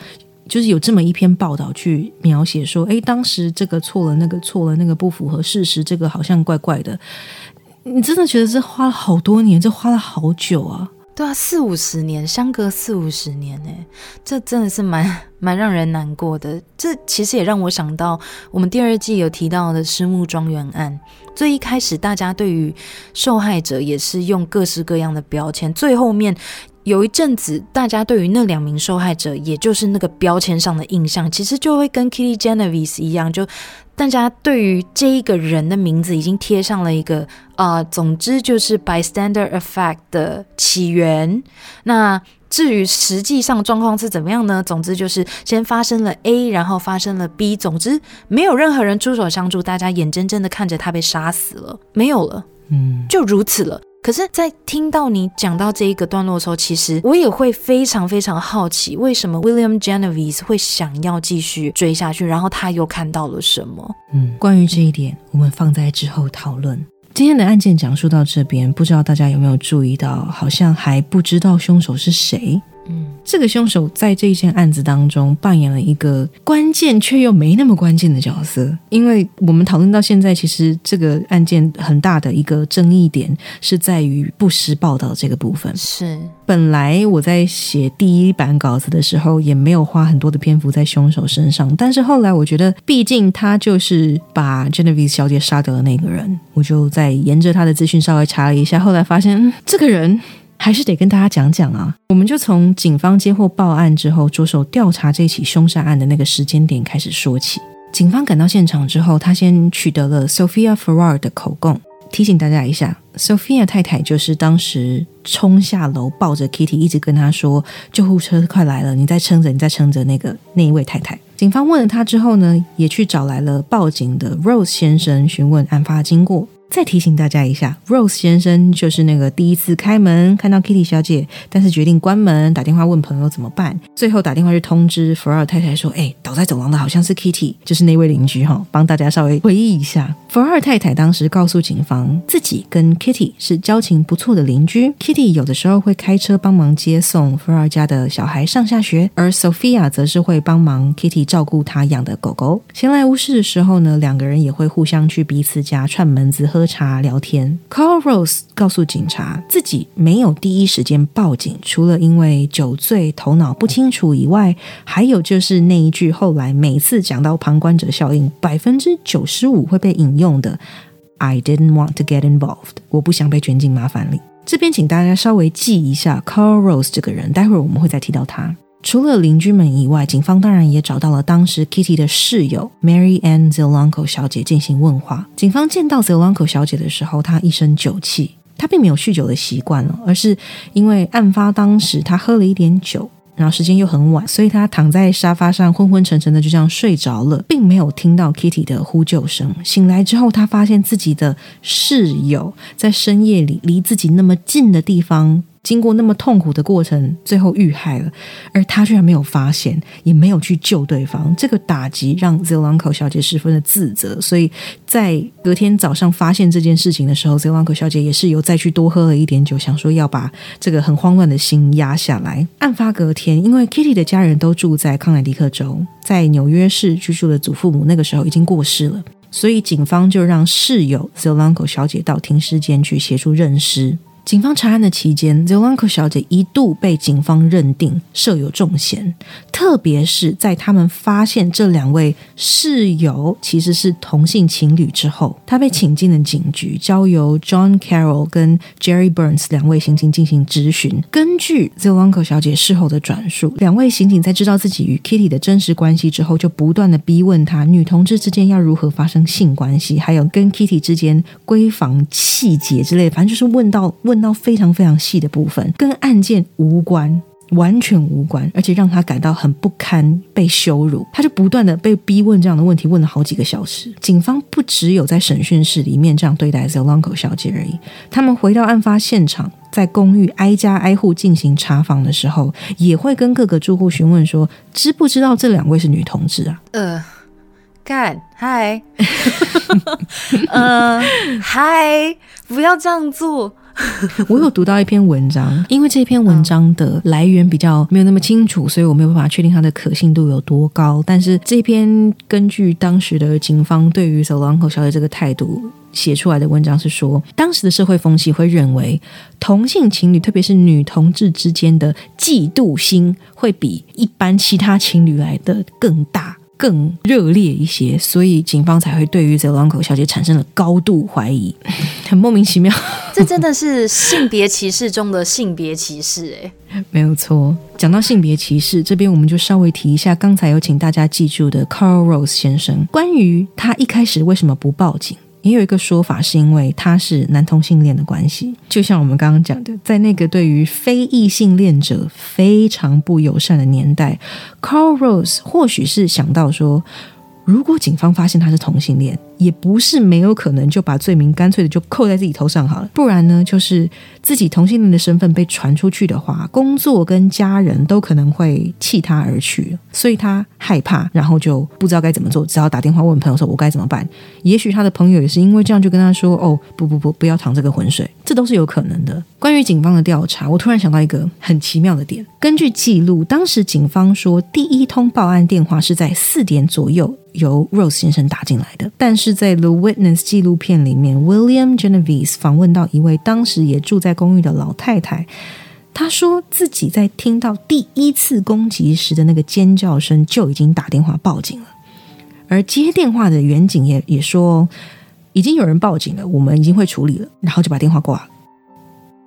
就是有这么一篇报道去描写说，哎，当时这个错了，那个错了，那个不符合事实，这个好像怪怪的。你真的觉得这花了好多年，这花了好久啊？对啊，四五十年，相隔四五十年，呢，这真的是蛮 蛮让人难过的。这其实也让我想到，我们第二季有提到的私木庄园案。最一开始，大家对于受害者也是用各式各样的标签。最后面有一阵子，大家对于那两名受害者，也就是那个标签上的印象，其实就会跟 Kitty Genovese 一样，就大家对于这一个人的名字已经贴上了一个啊，总之就是 bystander effect 的起源。那至于实际上状况是怎么样呢？总之就是先发生了 A，然后发生了 B，总之没有任何人出手相助，大家眼睁睁的看着他被杀死了，没有了，嗯，就如此了。可是，在听到你讲到这一个段落的时候，其实我也会非常非常好奇，为什么 William Genovese 会想要继续追下去，然后他又看到了什么？嗯，关于这一点，我们放在之后讨论。今天的案件讲述到这边，不知道大家有没有注意到，好像还不知道凶手是谁。嗯，这个凶手在这一件案子当中扮演了一个关键却又没那么关键的角色，因为我们讨论到现在，其实这个案件很大的一个争议点是在于不实报道这个部分。是，本来我在写第一版稿子的时候，也没有花很多的篇幅在凶手身上，但是后来我觉得，毕竟他就是把 Genevieve 小姐杀掉的那个人，我就在沿着他的资讯稍微查了一下，后来发现这个人。还是得跟大家讲讲啊，我们就从警方接获报案之后着手调查这起凶杀案的那个时间点开始说起。警方赶到现场之后，他先取得了 Sophia Farrar 的口供。提醒大家一下，Sophia 太太就是当时冲下楼抱着 Kitty，一直跟他说：“救护车快来了，你再撑着，你再撑着。”那个那一位太太。警方问了他之后呢，也去找来了报警的 Rose 先生，询问案发经过。再提醒大家一下，Rose 先生就是那个第一次开门看到 Kitty 小姐，但是决定关门，打电话问朋友怎么办，最后打电话去通知福尔太太说：“哎，倒在走廊的好像是 Kitty，就是那位邻居哈。”帮大家稍微回忆一下，福尔太太当时告诉警方，自己跟 Kitty 是交情不错的邻居，Kitty 有的时候会开车帮忙接送福尔家的小孩上下学，而 Sophia 则是会帮忙 Kitty 照顾他养的狗狗。闲来无事的时候呢，两个人也会互相去彼此家串门子喝。喝茶聊天，Carl Rose 告诉警察自己没有第一时间报警，除了因为酒醉头脑不清楚以外，还有就是那一句后来每次讲到旁观者效应，百分之九十五会被引用的 “I didn't want to get involved”，我不想被卷进麻烦里。这边请大家稍微记一下 Carl Rose 这个人，待会儿我们会再提到他。除了邻居们以外，警方当然也找到了当时 Kitty 的室友 Mary Ann Zelanko 小姐进行问话。警方见到 Zelanko 小姐的时候，她一身酒气，她并没有酗酒的习惯了，而是因为案发当时她喝了一点酒，然后时间又很晚，所以她躺在沙发上昏昏沉沉的就这样睡着了，并没有听到 Kitty 的呼救声。醒来之后，她发现自己的室友在深夜里离自己那么近的地方。经过那么痛苦的过程，最后遇害了，而他居然没有发现，也没有去救对方。这个打击让 Zelanko 小姐十分的自责，所以在隔天早上发现这件事情的时候，Zelanko 小姐也是有再去多喝了一点酒，想说要把这个很慌乱的心压下来。案发隔天，因为 Kitty 的家人都住在康乃狄克州，在纽约市居住的祖父母那个时候已经过世了，所以警方就让室友 Zelanko 小姐到停尸间去协助认尸。警方查案的期间，Zelanko 小姐一度被警方认定设有重嫌，特别是在他们发现这两位室友其实是同性情侣之后，她被请进了警局，交由 John Carroll 跟 Jerry Burns 两位刑警进行质询。根据 Zelanko 小姐事后的转述，两位刑警在知道自己与 Kitty 的真实关系之后，就不断的逼问她女同志之间要如何发生性关系，还有跟 Kitty 之间闺房细节之类，反正就是问到问。问到非常非常细的部分，跟案件无关，完全无关，而且让他感到很不堪，被羞辱。他就不断的被逼问这样的问题，问了好几个小时。警方不只有在审讯室里面这样对待 Zelanko 小姐而已，他们回到案发现场，在公寓挨家挨户进行查访的时候，也会跟各个住户询问说，知不知道这两位是女同志啊？呃。干，嗨，呃，嗨，不要这样做。我有读到一篇文章，因为这篇文章的来源比较没有那么清楚，所以我没有办法确定它的可信度有多高。但是这篇根据当时的警方对于 s o l a n k o 小姐这个态度写出来的文章是说，当时的社会风气会认为同性情侣，特别是女同志之间的嫉妒心会比一般其他情侣来的更大。更热烈一些，所以警方才会对于 Zelanko 小姐产生了高度怀疑，很莫名其妙。这真的是性别歧视中的性别歧视，哎，没有错。讲到性别歧视，这边我们就稍微提一下，刚才有请大家记住的 Carl Rose 先生，关于他一开始为什么不报警。也有一个说法，是因为他是男同性恋的关系，就像我们刚刚讲的，在那个对于非异性恋者非常不友善的年代，Carl Rose 或许是想到说，如果警方发现他是同性恋。也不是没有可能就把罪名干脆的就扣在自己头上好了，不然呢，就是自己同性恋的身份被传出去的话，工作跟家人都可能会弃他而去，所以他害怕，然后就不知道该怎么做，只好打电话问朋友说：“我该怎么办？”也许他的朋友也是因为这样就跟他说：“哦，不不不，不要淌这个浑水。”这都是有可能的。关于警方的调查，我突然想到一个很奇妙的点，根据记录，当时警方说第一通报案电话是在四点左右。由 Rose 先生打进来的，但是是在 The Witness 纪录片里面，William Genovese 访问到一位当时也住在公寓的老太太，她说自己在听到第一次攻击时的那个尖叫声就已经打电话报警了，而接电话的远警也也说已经有人报警了，我们已经会处理了，然后就把电话挂了。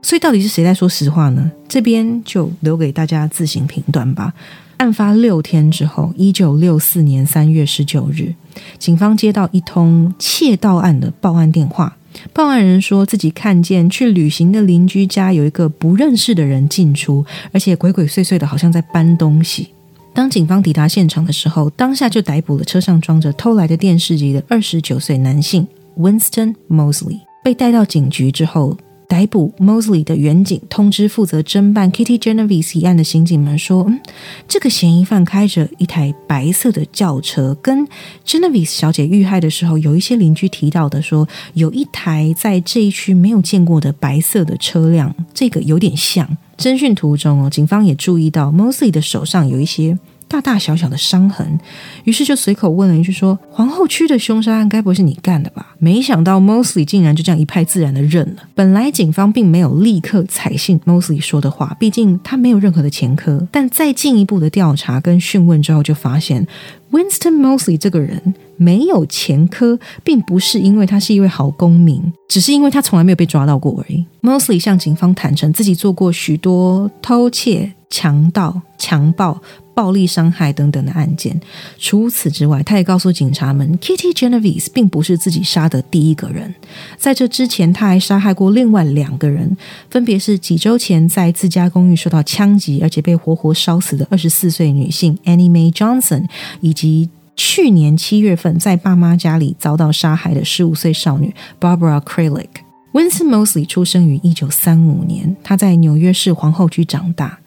所以到底是谁在说实话呢？这边就留给大家自行评断吧。案发六天之后，一九六四年三月十九日，警方接到一通窃盗案的报案电话。报案人说自己看见去旅行的邻居家有一个不认识的人进出，而且鬼鬼祟祟的，好像在搬东西。当警方抵达现场的时候，当下就逮捕了车上装着偷来的电视机的二十九岁男性 Winston Mosley。被带到警局之后。逮捕 Mosley 的远警通知负责侦办 Kitty Genovese 一案的刑警们说：“嗯，这个嫌疑犯开着一台白色的轿车，跟 Genovese 小姐遇害的时候，有一些邻居提到的说，有一台在这一区没有见过的白色的车辆，这个有点像。侦讯途中哦，警方也注意到 Mosley 的手上有一些。”大大小小的伤痕，于是就随口问了一句：“说皇后区的凶杀案该不会是你干的吧？”没想到 Mosley 竟然就这样一派自然的认了。本来警方并没有立刻采信 Mosley 说的话，毕竟他没有任何的前科。但再进一步的调查跟讯问之后，就发现 Winston Mosley 这个人没有前科，并不是因为他是一位好公民，只是因为他从来没有被抓到过而已。Mosley 向警方坦诚自己做过许多偷窃、强盗、强暴。暴力伤害等等的案件。除此之外，他也告诉警察们，Kitty Genovese 并不是自己杀的第一个人。在这之前，他还杀害过另外两个人，分别是几周前在自家公寓受到枪击而且被活活烧死的二十四岁女性 Annie Mae Johnson，以及去年七月份在爸妈家里遭到杀害的十五岁少女 Barbara Kralik。Winston Mosley 出生于一九三五年，他在纽约市皇后区长大。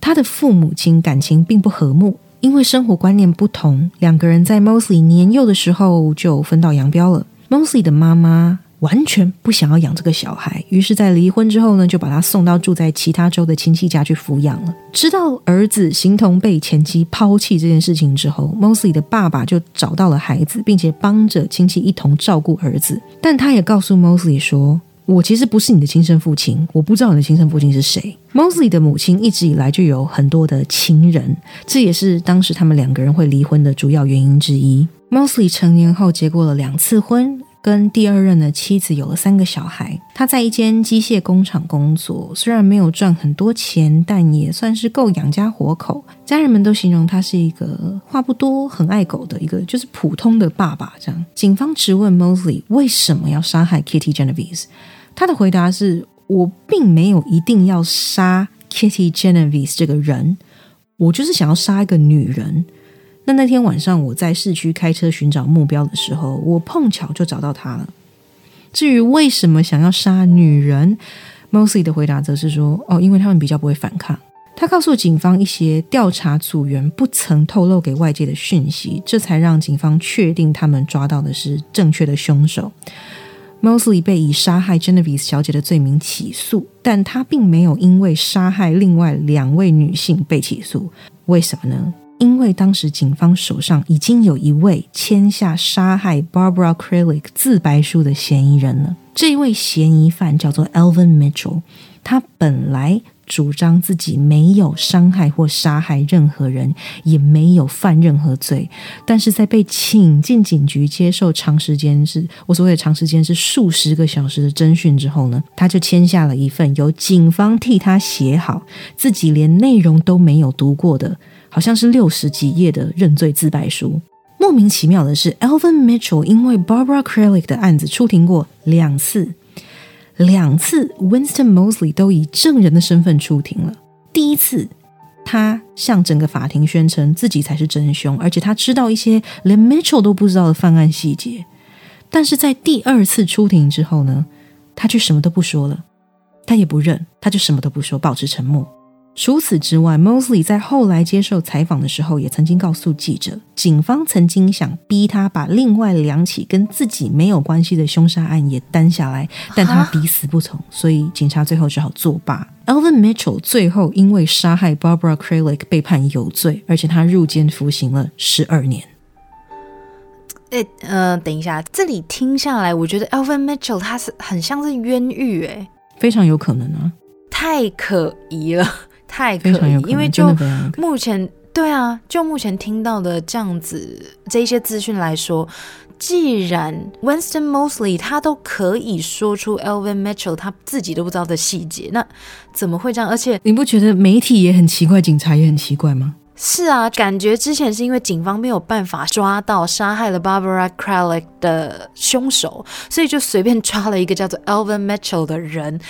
他的父母亲感情并不和睦，因为生活观念不同，两个人在 Mosley 年幼的时候就分道扬镳了。Mosley 的妈妈完全不想要养这个小孩，于是，在离婚之后呢，就把他送到住在其他州的亲戚家去抚养了。知道儿子形同被前妻抛弃这件事情之后，Mosley 的爸爸就找到了孩子，并且帮着亲戚一同照顾儿子。但他也告诉 Mosley 说。我其实不是你的亲生父亲，我不知道你的亲生父亲是谁。Mosley 的母亲一直以来就有很多的情人，这也是当时他们两个人会离婚的主要原因之一。Mosley 成年后结过了两次婚，跟第二任的妻子有了三个小孩。他在一间机械工厂工作，虽然没有赚很多钱，但也算是够养家活口。家人们都形容他是一个话不多、很爱狗的一个就是普通的爸爸。这样，警方质问 Mosley 为什么要杀害 Kitty Genovese。他的回答是：“我并没有一定要杀 Kitty Genovese 这个人，我就是想要杀一个女人。那那天晚上我在市区开车寻找目标的时候，我碰巧就找到他了。至于为什么想要杀女人，Mosley 的回答则是说：哦，因为他们比较不会反抗。他告诉警方一些调查组员不曾透露给外界的讯息，这才让警方确定他们抓到的是正确的凶手。” Mostly 被以杀害 Genovese 小姐的罪名起诉，但她并没有因为杀害另外两位女性被起诉。为什么呢？因为当时警方手上已经有一位签下杀害 Barbara Crilic 自白书的嫌疑人了。这位嫌疑犯叫做 Elvin Mitchell，他本来。主张自己没有伤害或杀害任何人，也没有犯任何罪，但是在被请进警局接受长时间是我所谓的长时间是数十个小时的侦讯之后呢，他就签下了一份由警方替他写好，自己连内容都没有读过的，好像是六十几页的认罪自白书。莫名其妙的是，Alvin Mitchell 因为 Barbara Kralik 的案子出庭过两次。两次，Winston Mosley 都以证人的身份出庭了。第一次，他向整个法庭宣称自己才是真凶，而且他知道一些连 Mitchell 都不知道的犯案细节。但是在第二次出庭之后呢，他却什么都不说了，他也不认，他就什么都不说，保持沉默。除此之外，Mosley 在后来接受采访的时候，也曾经告诉记者，警方曾经想逼他把另外两起跟自己没有关系的凶杀案也担下来，但他抵死不从，所以警察最后只好作罢。Alvin Mitchell 最后因为杀害 Barbara Kralik 被判有罪，而且他入监服刑了十二年。诶，呃，等一下，这里听下来，我觉得 Alvin Mitchell 他是很像是冤狱，诶，非常有可能啊，太可疑了。太可以，因为就目前对啊，就目前听到的这样子这些资讯来说，既然 Winston Mosley 他都可以说出 Elvin Mitchell 他自己都不知道的细节，那怎么会这样？而且你不觉得媒体也很奇怪，警察也很奇怪吗？是啊，感觉之前是因为警方没有办法抓到杀害了 Barbara Kralik 的凶手，所以就随便抓了一个叫做 Elvin Mitchell 的人，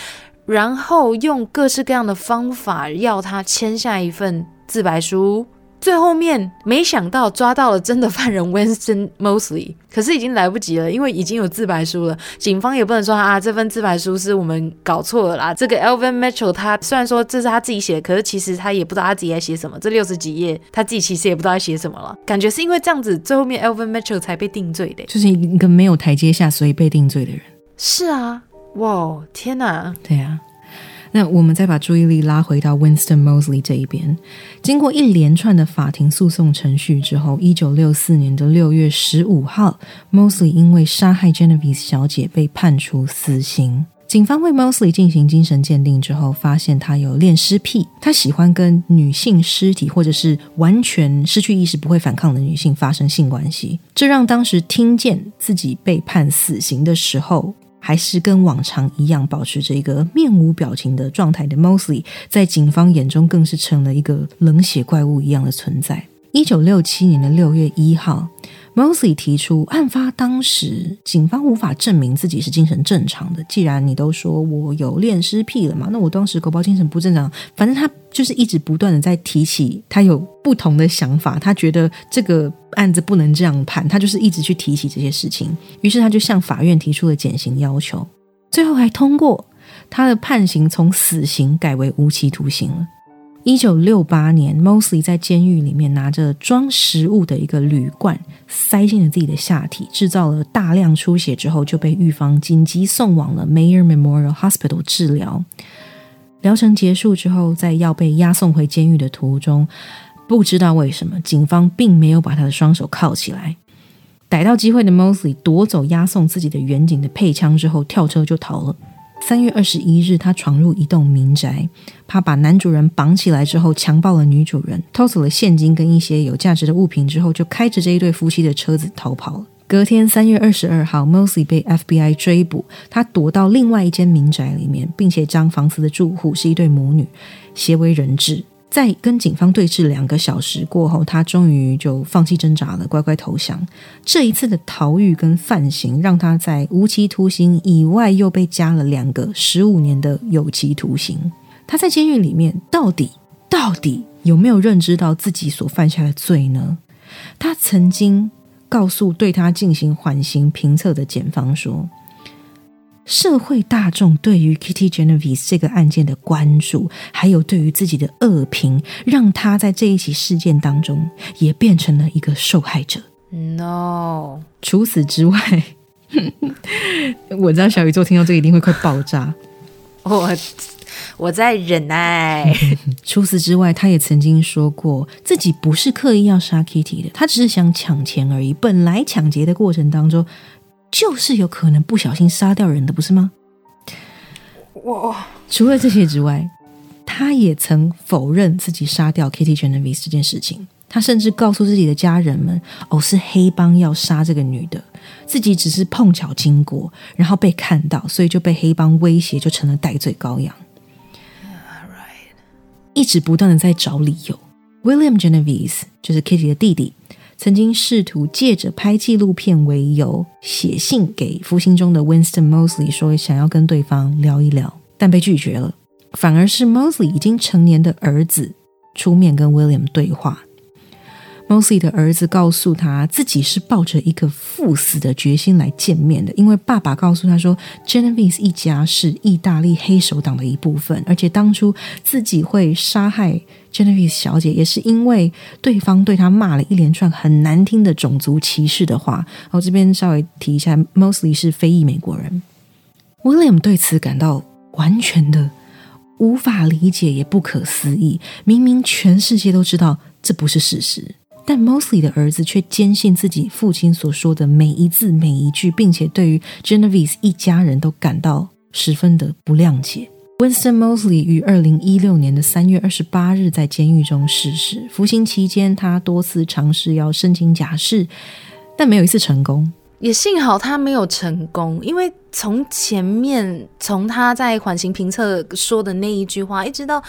然后用各式各样的方法要他签下一份自白书。最后面没想到抓到了真的犯人 Winston Mosley，可是已经来不及了，因为已经有自白书了。警方也不能说啊，这份自白书是我们搞错了啦。这个 Elvin Mitchell 他虽然说这是他自己写的，可是其实他也不知道他自己在写什么。这六十几页他自己其实也不知道在写什么了。感觉是因为这样子，最后面 Elvin Mitchell 才被定罪的，就是一个没有台阶下，所以被定罪的人。是啊，哇，天哪！对啊。那我们再把注意力拉回到 Winston Mosley 这一边。经过一连串的法庭诉讼程序之后，一九六四年的六月十五号，Mosley 因为杀害 Genevieve 小姐被判处死刑。警方为 Mosley 进行精神鉴定之后，发现他有恋尸癖，他喜欢跟女性尸体或者是完全失去意识不会反抗的女性发生性关系。这让当时听见自己被判死刑的时候。还是跟往常一样保持着一个面无表情的状态的 Mosley，在警方眼中更是成了一个冷血怪物一样的存在。一九六七年的六月一号。Mosley 提出，案发当时警方无法证明自己是精神正常的。既然你都说我有恋尸癖了嘛，那我当时狗包精神不正常。反正他就是一直不断的在提起他有不同的想法，他觉得这个案子不能这样判，他就是一直去提起这些事情。于是他就向法院提出了减刑要求，最后还通过他的判刑从死刑改为无期徒刑了。一九六八年，Mosley 在监狱里面拿着装食物的一个铝罐，塞进了自己的下体，制造了大量出血之后，就被狱方紧急送往了 Mayor Memorial Hospital 治疗。疗程结束之后，在要被押送回监狱的途中，不知道为什么，警方并没有把他的双手铐起来。逮到机会的 Mosley 夺走押送自己的远景的配枪之后，跳车就逃了。三月二十一日，他闯入一栋民宅，他把男主人绑起来之后，强暴了女主人，偷走了现金跟一些有价值的物品之后，就开着这一对夫妻的车子逃跑了。隔天三月二十二号，Mosley 被 FBI 追捕，他躲到另外一间民宅里面，并且将房子的住户是一对母女挟为人质。在跟警方对峙两个小时过后，他终于就放弃挣扎了，乖乖投降。这一次的逃狱跟犯行，让他在无期徒刑以外又被加了两个十五年的有期徒刑。他在监狱里面到底到底有没有认知到自己所犯下的罪呢？他曾经告诉对他进行缓刑评测的检方说。社会大众对于 Kitty Genovese 这个案件的关注，还有对于自己的恶评，让他在这一起事件当中也变成了一个受害者。No，除此之外，我知道小宇宙听到这个一定会快爆炸。我我在忍耐。除此之外，他也曾经说过自己不是刻意要杀 Kitty 的，他只是想抢钱而已。本来抢劫的过程当中。就是有可能不小心杀掉人的，不是吗？我！除了这些之外，他也曾否认自己杀掉 Kitty Genovese 这件事情。他甚至告诉自己的家人们：“哦，是黑帮要杀这个女的，自己只是碰巧经过，然后被看到，所以就被黑帮威胁，就成了戴罪羔羊。” Right，一直不断的在找理由。William Genovese 就是 Kitty 的弟弟。曾经试图借着拍纪录片为由写信给服刑中的 Winston Mosley，说想要跟对方聊一聊，但被拒绝了。反而是 Mosley 已经成年的儿子出面跟 William 对话。Mosley 的儿子告诉他自己是抱着一个赴死的决心来见面的，因为爸爸告诉他说，Genovese 一家是意大利黑手党的一部分，而且当初自己会杀害 Genovese 小姐，也是因为对方对他骂了一连串很难听的种族歧视的话。然后这边稍微提一下，Mosley 是非裔美国人。William 对此感到完全的无法理解，也不可思议。明明全世界都知道这不是事实。但 Mosley 的儿子却坚信自己父亲所说的每一字每一句，并且对于 Genevese 一家人都感到十分的不谅解。Winston Mosley 于二零一六年的三月二十八日在监狱中逝世。服刑期间，他多次尝试要申请假释，但没有一次成功。也幸好他没有成功，因为从前面从他在缓刑评测说的那一句话，一直到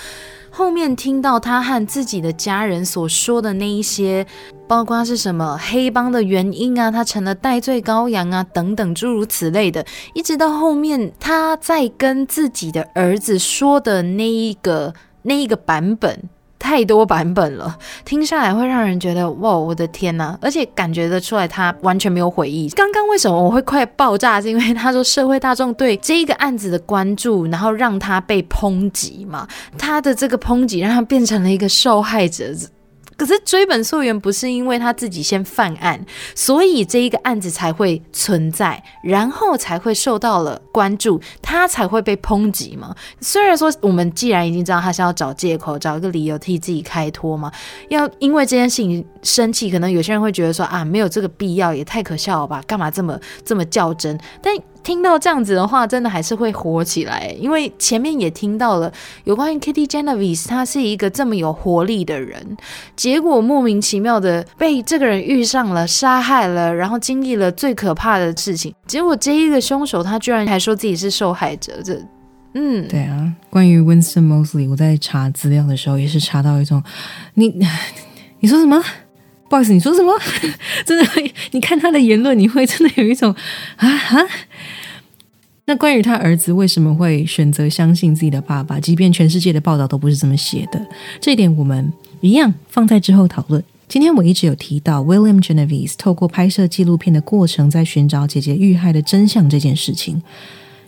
后面听到他和自己的家人所说的那一些，包括是什么黑帮的原因啊，他成了戴罪羔羊啊等等诸如此类的，一直到后面他在跟自己的儿子说的那一个那一个版本。太多版本了，听下来会让人觉得哇，我的天呐！而且感觉得出来，他完全没有悔意。刚刚为什么我会快爆炸？是因为他说社会大众对这一个案子的关注，然后让他被抨击嘛？他的这个抨击让他变成了一个受害者。可是追本溯源不是因为他自己先犯案，所以这一个案子才会存在，然后才会受到了关注，他才会被抨击吗？虽然说我们既然已经知道他是要找借口、找一个理由替自己开脱嘛，要因为这件事情生气，可能有些人会觉得说啊，没有这个必要，也太可笑了吧？干嘛这么这么较真？但听到这样子的话，真的还是会火起来，因为前面也听到了有关于 Kitty Genovese，他是一个这么有活力的人，结果莫名其妙的被这个人遇上了，杀害了，然后经历了最可怕的事情，结果这一个凶手他居然还说自己是受害者，这，嗯，对啊，关于 Winston Mosley，我在查资料的时候也是查到一种，你 你说什么？不好意思，你说什么？真的，你看他的言论，你会真的有一种啊哈。那关于他儿子为什么会选择相信自己的爸爸，即便全世界的报道都不是这么写的，这一点我们一样放在之后讨论。今天我一直有提到 William Genovese 透过拍摄纪录片的过程，在寻找姐姐遇害的真相这件事情。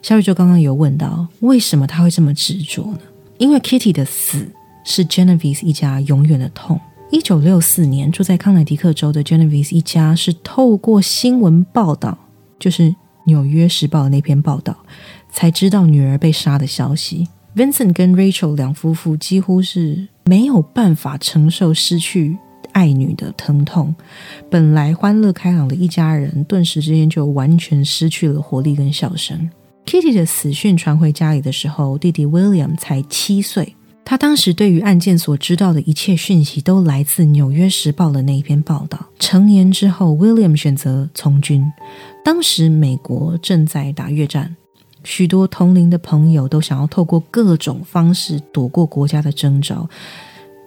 小宇宙刚刚有问到，为什么他会这么执着呢？因为 Kitty 的死是 Genovese 一家永远的痛。一九六四年，住在康乃狄克州的 Genevieve 一家是透过新闻报道，就是《纽约时报》的那篇报道，才知道女儿被杀的消息。Vincent 跟 Rachel 两夫妇几乎是没有办法承受失去爱女的疼痛，本来欢乐开朗的一家人，顿时之间就完全失去了活力跟笑声。Kitty 的死讯传回家里的时候，弟弟 William 才七岁。他当时对于案件所知道的一切讯息，都来自《纽约时报》的那一篇报道。成年之后，William 选择从军。当时美国正在打越战，许多同龄的朋友都想要透过各种方式躲过国家的征召。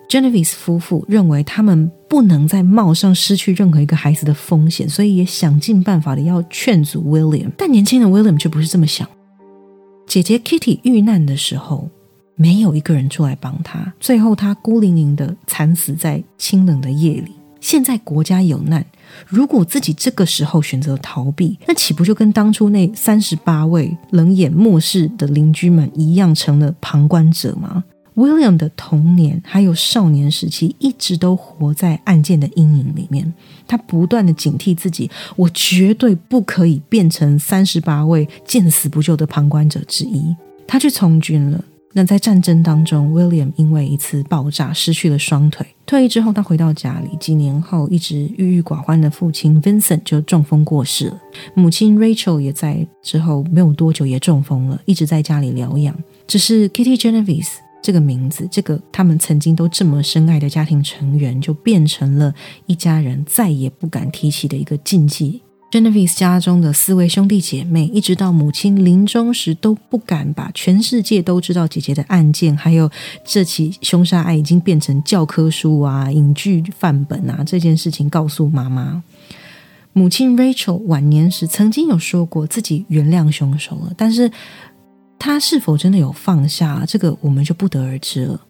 Genevieve 夫妇认为他们不能再冒上失去任何一个孩子的风险，所以也想尽办法的要劝阻 William。但年轻的 William 却不是这么想。姐姐 Kitty 遇难的时候。没有一个人出来帮他，最后他孤零零的惨死在清冷的夜里。现在国家有难，如果自己这个时候选择逃避，那岂不就跟当初那三十八位冷眼漠视的邻居们一样，成了旁观者吗？William 的童年还有少年时期，一直都活在案件的阴影里面。他不断的警惕自己，我绝对不可以变成三十八位见死不救的旁观者之一。他去从军了。那在战争当中，William 因为一次爆炸失去了双腿。退役之后，他回到家里。几年后，一直郁郁寡欢的父亲 Vincent 就中风过世了。母亲 Rachel 也在之后没有多久也中风了，一直在家里疗养。只是 Kitty Genovese 这个名字，这个他们曾经都这么深爱的家庭成员，就变成了一家人再也不敢提起的一个禁忌。Genevieve 家中的四位兄弟姐妹，一直到母亲临终时都不敢把全世界都知道姐姐的案件，还有这起凶杀案已经变成教科书啊、影剧范本啊这件事情告诉妈妈。母亲 Rachel 晚年时曾经有说过自己原谅凶手了，但是她是否真的有放下，这个我们就不得而知了。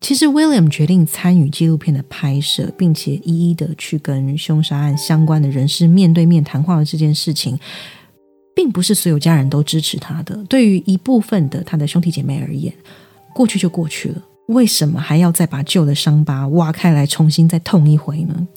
其实，William 决定参与纪录片的拍摄，并且一一的去跟凶杀案相关的人士面对面谈话的这件事情，并不是所有家人都支持他的。对于一部分的他的兄弟姐妹而言，过去就过去了，为什么还要再把旧的伤疤挖开来重新再痛一回呢？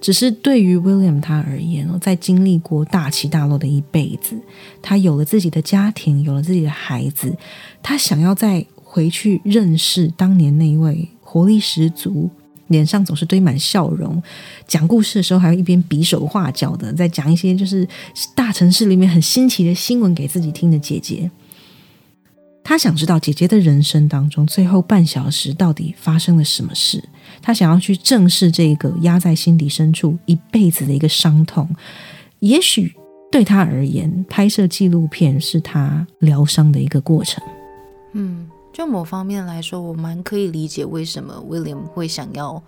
只是对于 William 他而言哦，在经历过大起大落的一辈子，他有了自己的家庭，有了自己的孩子，他想要在。回去认识当年那一位活力十足、脸上总是堆满笑容、讲故事的时候还会一边比手画脚的，在讲一些就是大城市里面很新奇的新闻给自己听的姐姐。他想知道姐姐的人生当中最后半小时到底发生了什么事。他想要去正视这个压在心底深处一辈子的一个伤痛，也许对他而言，拍摄纪录片是他疗伤的一个过程。嗯，就某方面来说，我蛮可以理解为什么 William 会想要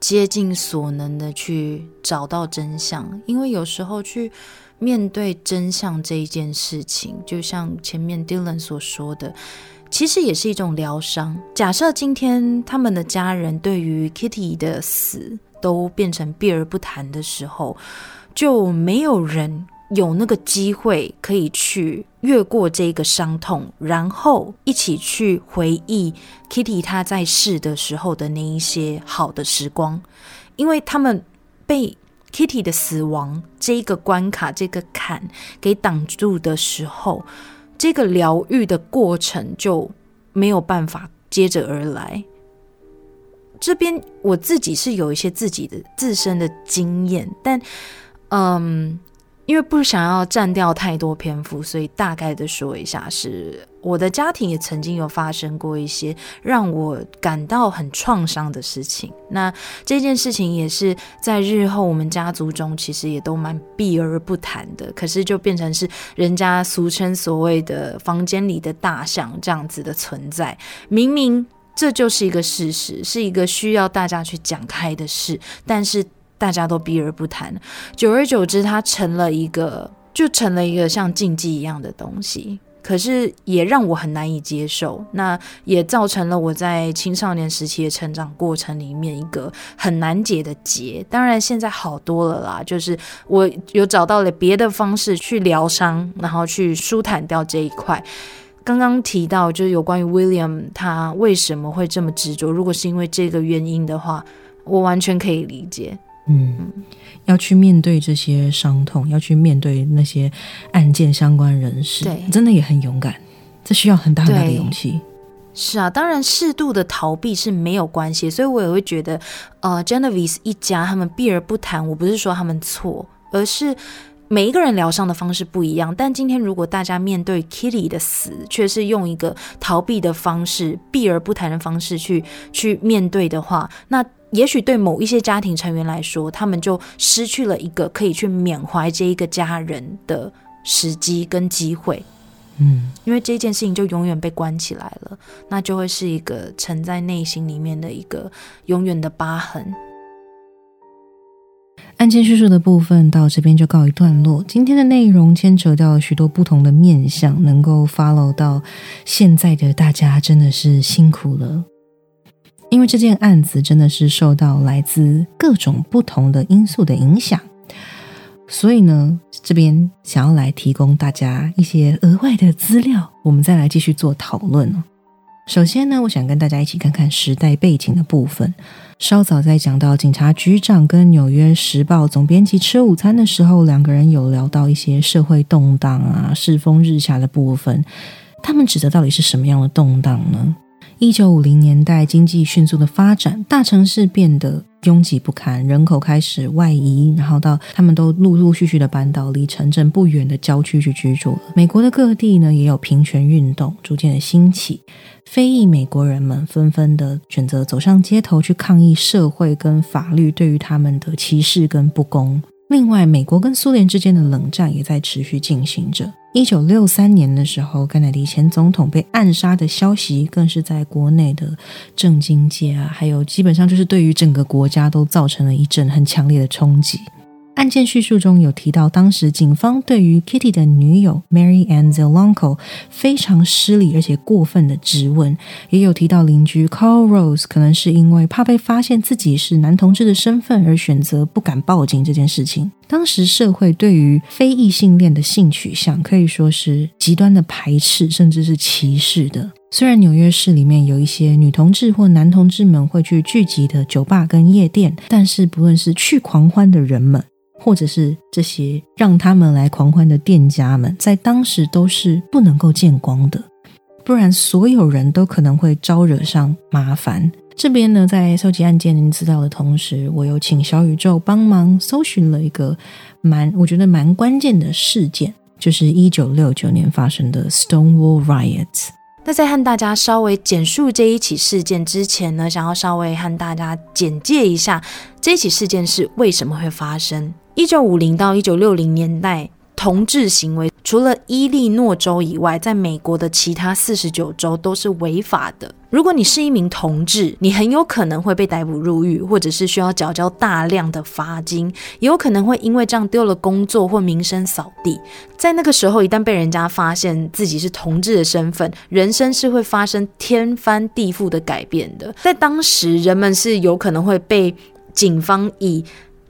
竭尽所能的去找到真相，因为有时候去面对真相这一件事情，就像前面 Dylan 所说的。其实也是一种疗伤。假设今天他们的家人对于 Kitty 的死都变成避而不谈的时候，就没有人有那个机会可以去越过这个伤痛，然后一起去回忆 Kitty 他在世的时候的那一些好的时光，因为他们被 Kitty 的死亡这一个关卡、这个坎给挡住的时候。这个疗愈的过程就没有办法接着而来。这边我自己是有一些自己的自身的经验，但嗯。因为不想要占掉太多篇幅，所以大概的说一下，是我的家庭也曾经有发生过一些让我感到很创伤的事情。那这件事情也是在日后我们家族中其实也都蛮避而不谈的，可是就变成是人家俗称所谓的房间里的大象这样子的存在。明明这就是一个事实，是一个需要大家去讲开的事，但是。大家都避而不谈，久而久之，它成了一个，就成了一个像禁忌一样的东西。可是也让我很难以接受，那也造成了我在青少年时期的成长过程里面一个很难解的结。当然现在好多了啦，就是我有找到了别的方式去疗伤，然后去舒坦掉这一块。刚刚提到就是有关于 William 他为什么会这么执着，如果是因为这个原因的话，我完全可以理解。嗯，要去面对这些伤痛，要去面对那些案件相关人士，对，真的也很勇敢，这需要很大很大的勇气。是啊，当然适度的逃避是没有关系，所以我也会觉得，呃，Genevieve 一家他们避而不谈，我不是说他们错，而是每一个人疗伤的方式不一样。但今天如果大家面对 Kitty 的死，却是用一个逃避的方式、避而不谈的方式去去面对的话，那。也许对某一些家庭成员来说，他们就失去了一个可以去缅怀这一个家人的时机跟机会。嗯，因为这件事情就永远被关起来了，那就会是一个沉在内心里面的一个永远的疤痕。案件叙述的部分到这边就告一段落。今天的内容牵扯到许多不同的面向，能够 follow 到现在的大家真的是辛苦了。因为这件案子真的是受到来自各种不同的因素的影响，所以呢，这边想要来提供大家一些额外的资料，我们再来继续做讨论首先呢，我想跟大家一起看看时代背景的部分。稍早在讲到警察局长跟《纽约时报》总编辑吃午餐的时候，两个人有聊到一些社会动荡啊、世风日下的部分。他们指的到底是什么样的动荡呢？一九五零年代，经济迅速的发展，大城市变得拥挤不堪，人口开始外移，然后到他们都陆陆续续的搬到离城镇不远的郊区去居住了。美国的各地呢，也有平权运动逐渐的兴起，非裔美国人们纷纷的选择走上街头去抗议社会跟法律对于他们的歧视跟不公。另外，美国跟苏联之间的冷战也在持续进行着。一九六三年的时候，甘乃迪前总统被暗杀的消息，更是在国内的政经界啊，还有基本上就是对于整个国家都造成了一阵很强烈的冲击。案件叙述中有提到，当时警方对于 Kitty 的女友 Mary Ann Zelonko 非常失礼而且过分的质问，也有提到邻居 Carl Rose 可能是因为怕被发现自己是男同志的身份而选择不敢报警这件事情。当时社会对于非异性恋的性取向可以说是极端的排斥，甚至是歧视的。虽然纽约市里面有一些女同志或男同志们会去聚集的酒吧跟夜店，但是不论是去狂欢的人们。或者是这些让他们来狂欢的店家们，在当时都是不能够见光的，不然所有人都可能会招惹上麻烦。这边呢，在收集案件资料的同时，我有请小宇宙帮忙搜寻了一个蛮我觉得蛮关键的事件，就是一九六九年发生的 Stonewall Riots。那在和大家稍微简述这一起事件之前呢，想要稍微和大家简介一下这起事件是为什么会发生。一九五零到一九六零年代。同志行为除了伊利诺州以外，在美国的其他四十九州都是违法的。如果你是一名同志，你很有可能会被逮捕入狱，或者是需要缴交大量的罚金，也有可能会因为这样丢了工作或名声扫地。在那个时候，一旦被人家发现自己是同志的身份，人生是会发生天翻地覆的改变的。在当时，人们是有可能会被警方以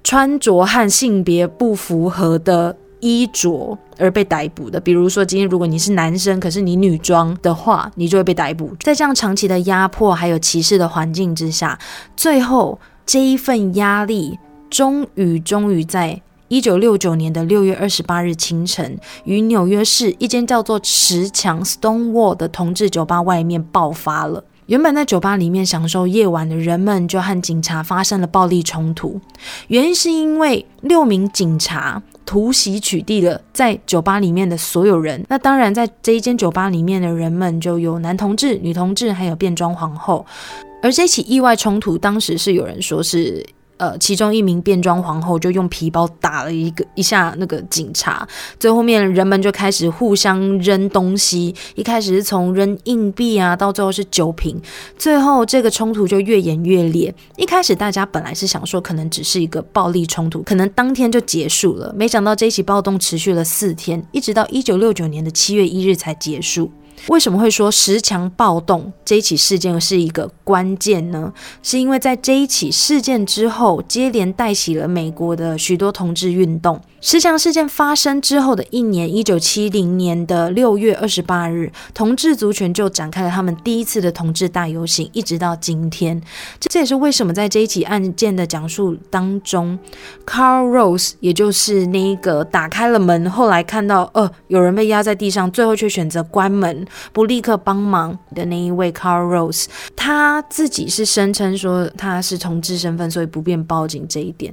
穿着和性别不符合的。衣着而被逮捕的，比如说今天如果你是男生，可是你女装的话，你就会被逮捕。在这样长期的压迫还有歧视的环境之下，最后这一份压力终于终于在一九六九年的六月二十八日清晨，于纽约市一间叫做石墙 （Stonewall） 的同志酒吧外面爆发了。原本在酒吧里面享受夜晚的人们，就和警察发生了暴力冲突。原因是因为六名警察突袭取缔了在酒吧里面的所有人。那当然，在这一间酒吧里面的人们就有男同志、女同志，还有变装皇后。而这起意外冲突，当时是有人说是。呃，其中一名变装皇后就用皮包打了一个一下那个警察，最后面人们就开始互相扔东西，一开始是从扔硬币啊，到最后是酒瓶，最后这个冲突就越演越烈。一开始大家本来是想说可能只是一个暴力冲突，可能当天就结束了，没想到这起暴动持续了四天，一直到一九六九年的七月一日才结束。为什么会说石墙暴动这一起事件是一个关键呢？是因为在这一起事件之后，接连带起了美国的许多同志运动。石墙事件发生之后的一年，一九七零年的六月二十八日，同志族群就展开了他们第一次的同志大游行，一直到今天。这也是为什么在这一起案件的讲述当中，Carl Rose，也就是那一个打开了门，后来看到呃有人被压在地上，最后却选择关门。不立刻帮忙的那一位 Carl Rose，他自己是声称说他是同志身份，所以不便报警这一点。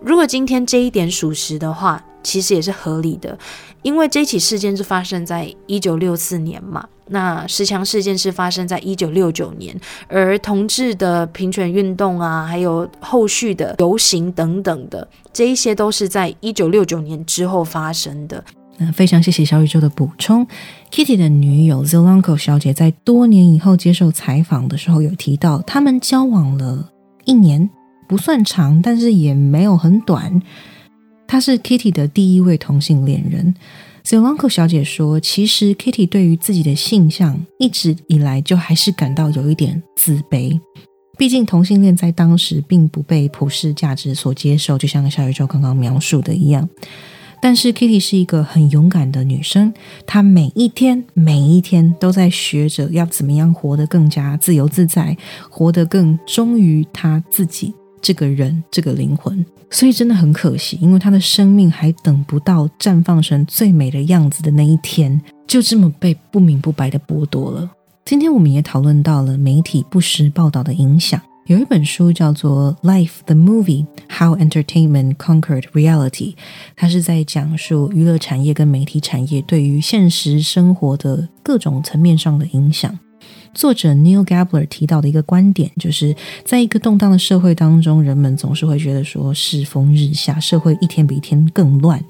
如果今天这一点属实的话，其实也是合理的，因为这起事件是发生在一九六四年嘛，那十强事件是发生在一九六九年，而同志的平权运动啊，还有后续的游行等等的，这一些都是在一九六九年之后发生的。那非常谢谢小宇宙的补充。Kitty 的女友 Zelanko 小姐在多年以后接受采访的时候有提到，他们交往了一年，不算长，但是也没有很短。她是 Kitty 的第一位同性恋人。Zelanko 小姐说，其实 Kitty 对于自己的性向一直以来就还是感到有一点自卑，毕竟同性恋在当时并不被普世价值所接受，就像小宇宙刚刚描述的一样。但是 Kitty 是一个很勇敢的女生，她每一天每一天都在学着要怎么样活得更加自由自在，活得更忠于她自己这个人这个灵魂。所以真的很可惜，因为她的生命还等不到绽放成最美的样子的那一天，就这么被不明不白的剥夺了。今天我们也讨论到了媒体不实报道的影响。有一本书叫做《Life the Movie: How Entertainment Conquered Reality》，它是在讲述娱乐产业跟媒体产业对于现实生活的各种层面上的影响。作者 Neil Gabler 提到的一个观点，就是在一个动荡的社会当中，人们总是会觉得说世风日下，社会一天比一天更乱。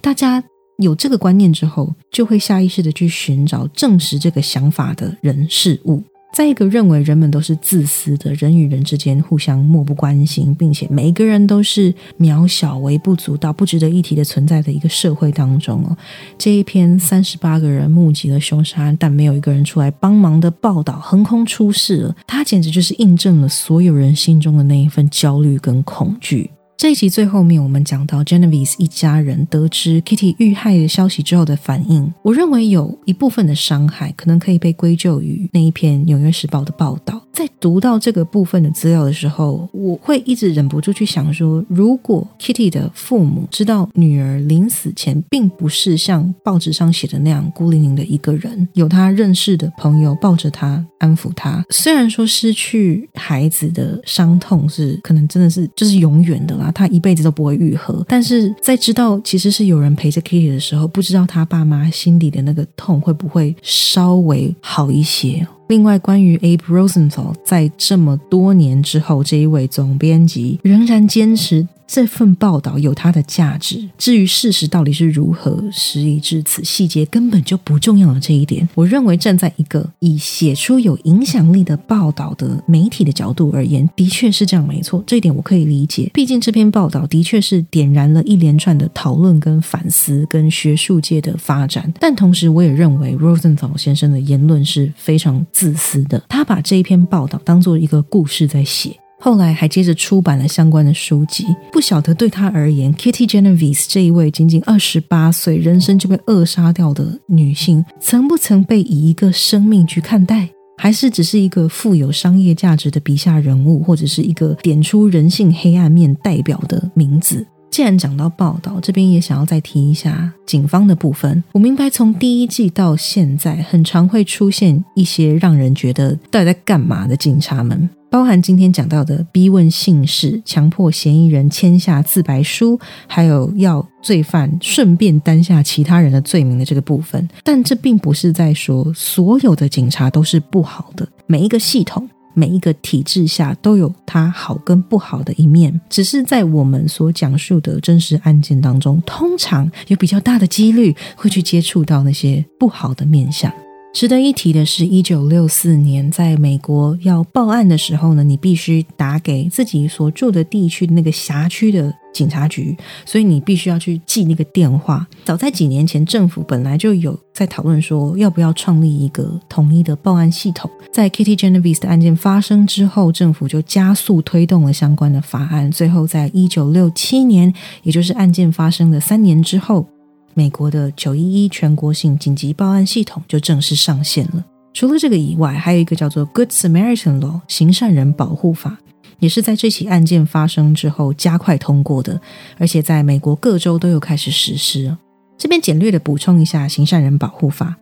大家有这个观念之后，就会下意识的去寻找证实这个想法的人事物。在一个认为人们都是自私的，人与人之间互相漠不关心，并且每一个人都是渺小、微不足道、不值得一提的存在的一个社会当中哦，这一篇三十八个人目击了凶杀案，但没有一个人出来帮忙的报道横空出世了，它简直就是印证了所有人心中的那一份焦虑跟恐惧。这一集最后面，我们讲到 Genevieve 一家人得知 Kitty 遇害的消息之后的反应。我认为有一部分的伤害可能可以被归咎于那一篇《纽约时报》的报道。在读到这个部分的资料的时候，我会一直忍不住去想说：如果 Kitty 的父母知道女儿临死前并不是像报纸上写的那样孤零零的一个人，有他认识的朋友抱着他安抚他，虽然说失去孩子的伤痛是可能真的是就是永远的啦，他一辈子都不会愈合。但是在知道其实是有人陪着 Kitty 的时候，不知道他爸妈心里的那个痛会不会稍微好一些。另外，关于 Abe Rosenthal，在这么多年之后，这一位总编辑仍然坚持。这份报道有它的价值，至于事实到底是如何，事已至此，细节根本就不重要了这一点，我认为站在一个以写出有影响力的报道的媒体的角度而言，的确是这样，没错，这一点我可以理解。毕竟这篇报道的确是点燃了一连串的讨论、跟反思、跟学术界的发展。但同时，我也认为 Rosenthal 先生的言论是非常自私的，他把这一篇报道当做一个故事在写。后来还接着出版了相关的书籍。不晓得对他而言，Kitty Genovese 这一位仅仅二十八岁、人生就被扼杀掉的女性，曾不曾被以一个生命去看待，还是只是一个富有商业价值的笔下人物，或者是一个点出人性黑暗面代表的名字？既然讲到报道，这边也想要再提一下警方的部分。我明白，从第一季到现在，很常会出现一些让人觉得到底在干嘛的警察们。包含今天讲到的逼问姓氏、强迫嫌疑人签下自白书，还有要罪犯顺便担下其他人的罪名的这个部分。但这并不是在说所有的警察都是不好的，每一个系统、每一个体制下都有它好跟不好的一面。只是在我们所讲述的真实案件当中，通常有比较大的几率会去接触到那些不好的面相。值得一提的是，一九六四年在美国要报案的时候呢，你必须打给自己所住的地区的那个辖区的警察局，所以你必须要去记那个电话。早在几年前，政府本来就有在讨论说，要不要创立一个统一的报案系统。在 Kitty Genovese 的案件发生之后，政府就加速推动了相关的法案。最后，在一九六七年，也就是案件发生的三年之后。美国的九一一全国性紧急报案系统就正式上线了。除了这个以外，还有一个叫做 Good Samaritan Law 行善人保护法，也是在这起案件发生之后加快通过的，而且在美国各州都有开始实施。这边简略的补充一下行善人保护法。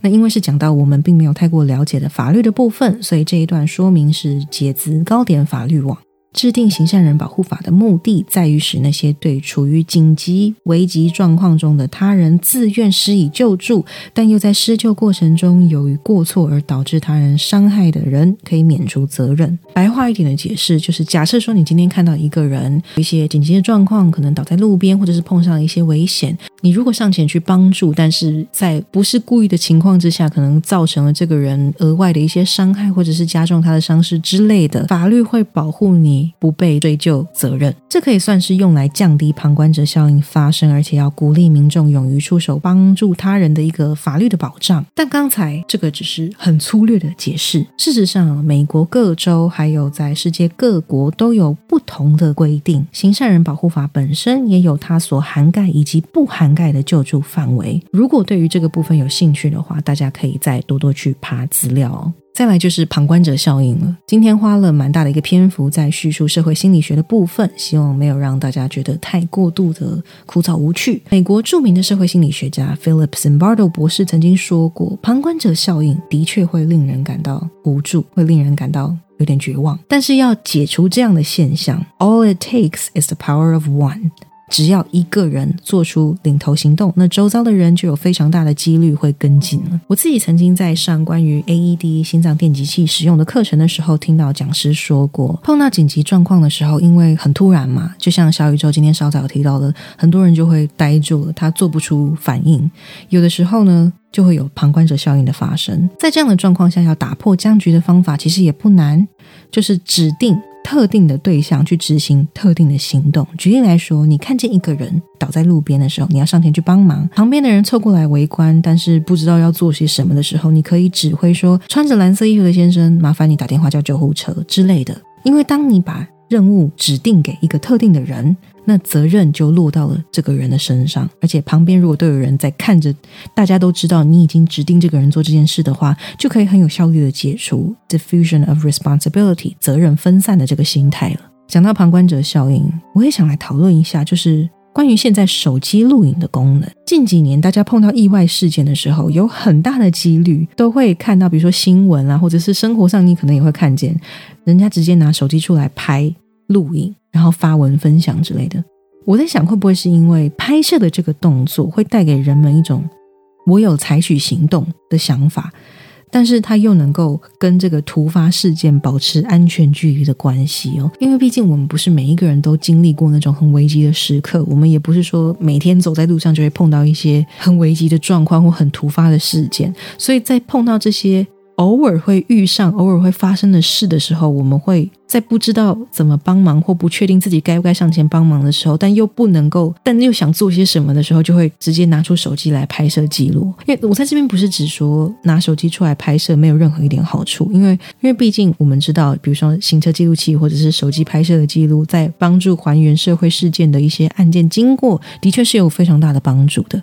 那因为是讲到我们并没有太过了解的法律的部分，所以这一段说明是解自高点法律网。制定行善人保护法的目的，在于使那些对处于紧急危急状况中的他人自愿施以救助，但又在施救过程中由于过错而导致他人伤害的人，可以免除责任。白话一点的解释就是：假设说你今天看到一个人一些紧急的状况，可能倒在路边，或者是碰上了一些危险，你如果上前去帮助，但是在不是故意的情况之下，可能造成了这个人额外的一些伤害，或者是加重他的伤势之类的，法律会保护你。不被追究责任，这可以算是用来降低旁观者效应发生，而且要鼓励民众勇于出手帮助他人的一个法律的保障。但刚才这个只是很粗略的解释。事实上，美国各州还有在世界各国都有不同的规定。行善人保护法本身也有它所涵盖以及不涵盖的救助范围。如果对于这个部分有兴趣的话，大家可以再多多去爬资料。再来就是旁观者效应了。今天花了蛮大的一个篇幅在叙述社会心理学的部分，希望没有让大家觉得太过度的枯燥无趣。美国著名的社会心理学家 Philip Zimbardo 博士曾经说过，旁观者效应的确会令人感到无助，会令人感到有点绝望。但是要解除这样的现象，All it takes is the power of one。只要一个人做出领头行动，那周遭的人就有非常大的几率会跟进了。我自己曾经在上关于 AED 心脏电击器使用的课程的时候，听到讲师说过，碰到紧急状况的时候，因为很突然嘛，就像小宇宙今天稍早提到的，很多人就会呆住了，他做不出反应。有的时候呢，就会有旁观者效应的发生。在这样的状况下，要打破僵局的方法其实也不难，就是指定。特定的对象去执行特定的行动。举例来说，你看见一个人倒在路边的时候，你要上前去帮忙；旁边的人凑过来围观，但是不知道要做些什么的时候，你可以指挥说：“穿着蓝色衣服的先生，麻烦你打电话叫救护车之类的。”因为当你把任务指定给一个特定的人。那责任就落到了这个人的身上，而且旁边如果都有人在看着，大家都知道你已经指定这个人做这件事的话，就可以很有效率的解除 diffusion of responsibility 责任分散的这个心态了。讲到旁观者效应，我也想来讨论一下，就是关于现在手机录影的功能。近几年大家碰到意外事件的时候，有很大的几率都会看到，比如说新闻啊，或者是生活上你可能也会看见，人家直接拿手机出来拍录影。然后发文分享之类的，我在想会不会是因为拍摄的这个动作会带给人们一种我有采取行动的想法，但是它又能够跟这个突发事件保持安全距离的关系哦。因为毕竟我们不是每一个人都经历过那种很危机的时刻，我们也不是说每天走在路上就会碰到一些很危机的状况或很突发的事件，所以在碰到这些。偶尔会遇上、偶尔会发生的事的时候，我们会在不知道怎么帮忙或不确定自己该不该上前帮忙的时候，但又不能够，但又想做些什么的时候，就会直接拿出手机来拍摄记录。因为我在这边不是只说拿手机出来拍摄没有任何一点好处，因为因为毕竟我们知道，比如说行车记录器或者是手机拍摄的记录，在帮助还原社会事件的一些案件经过，的确是有非常大的帮助的。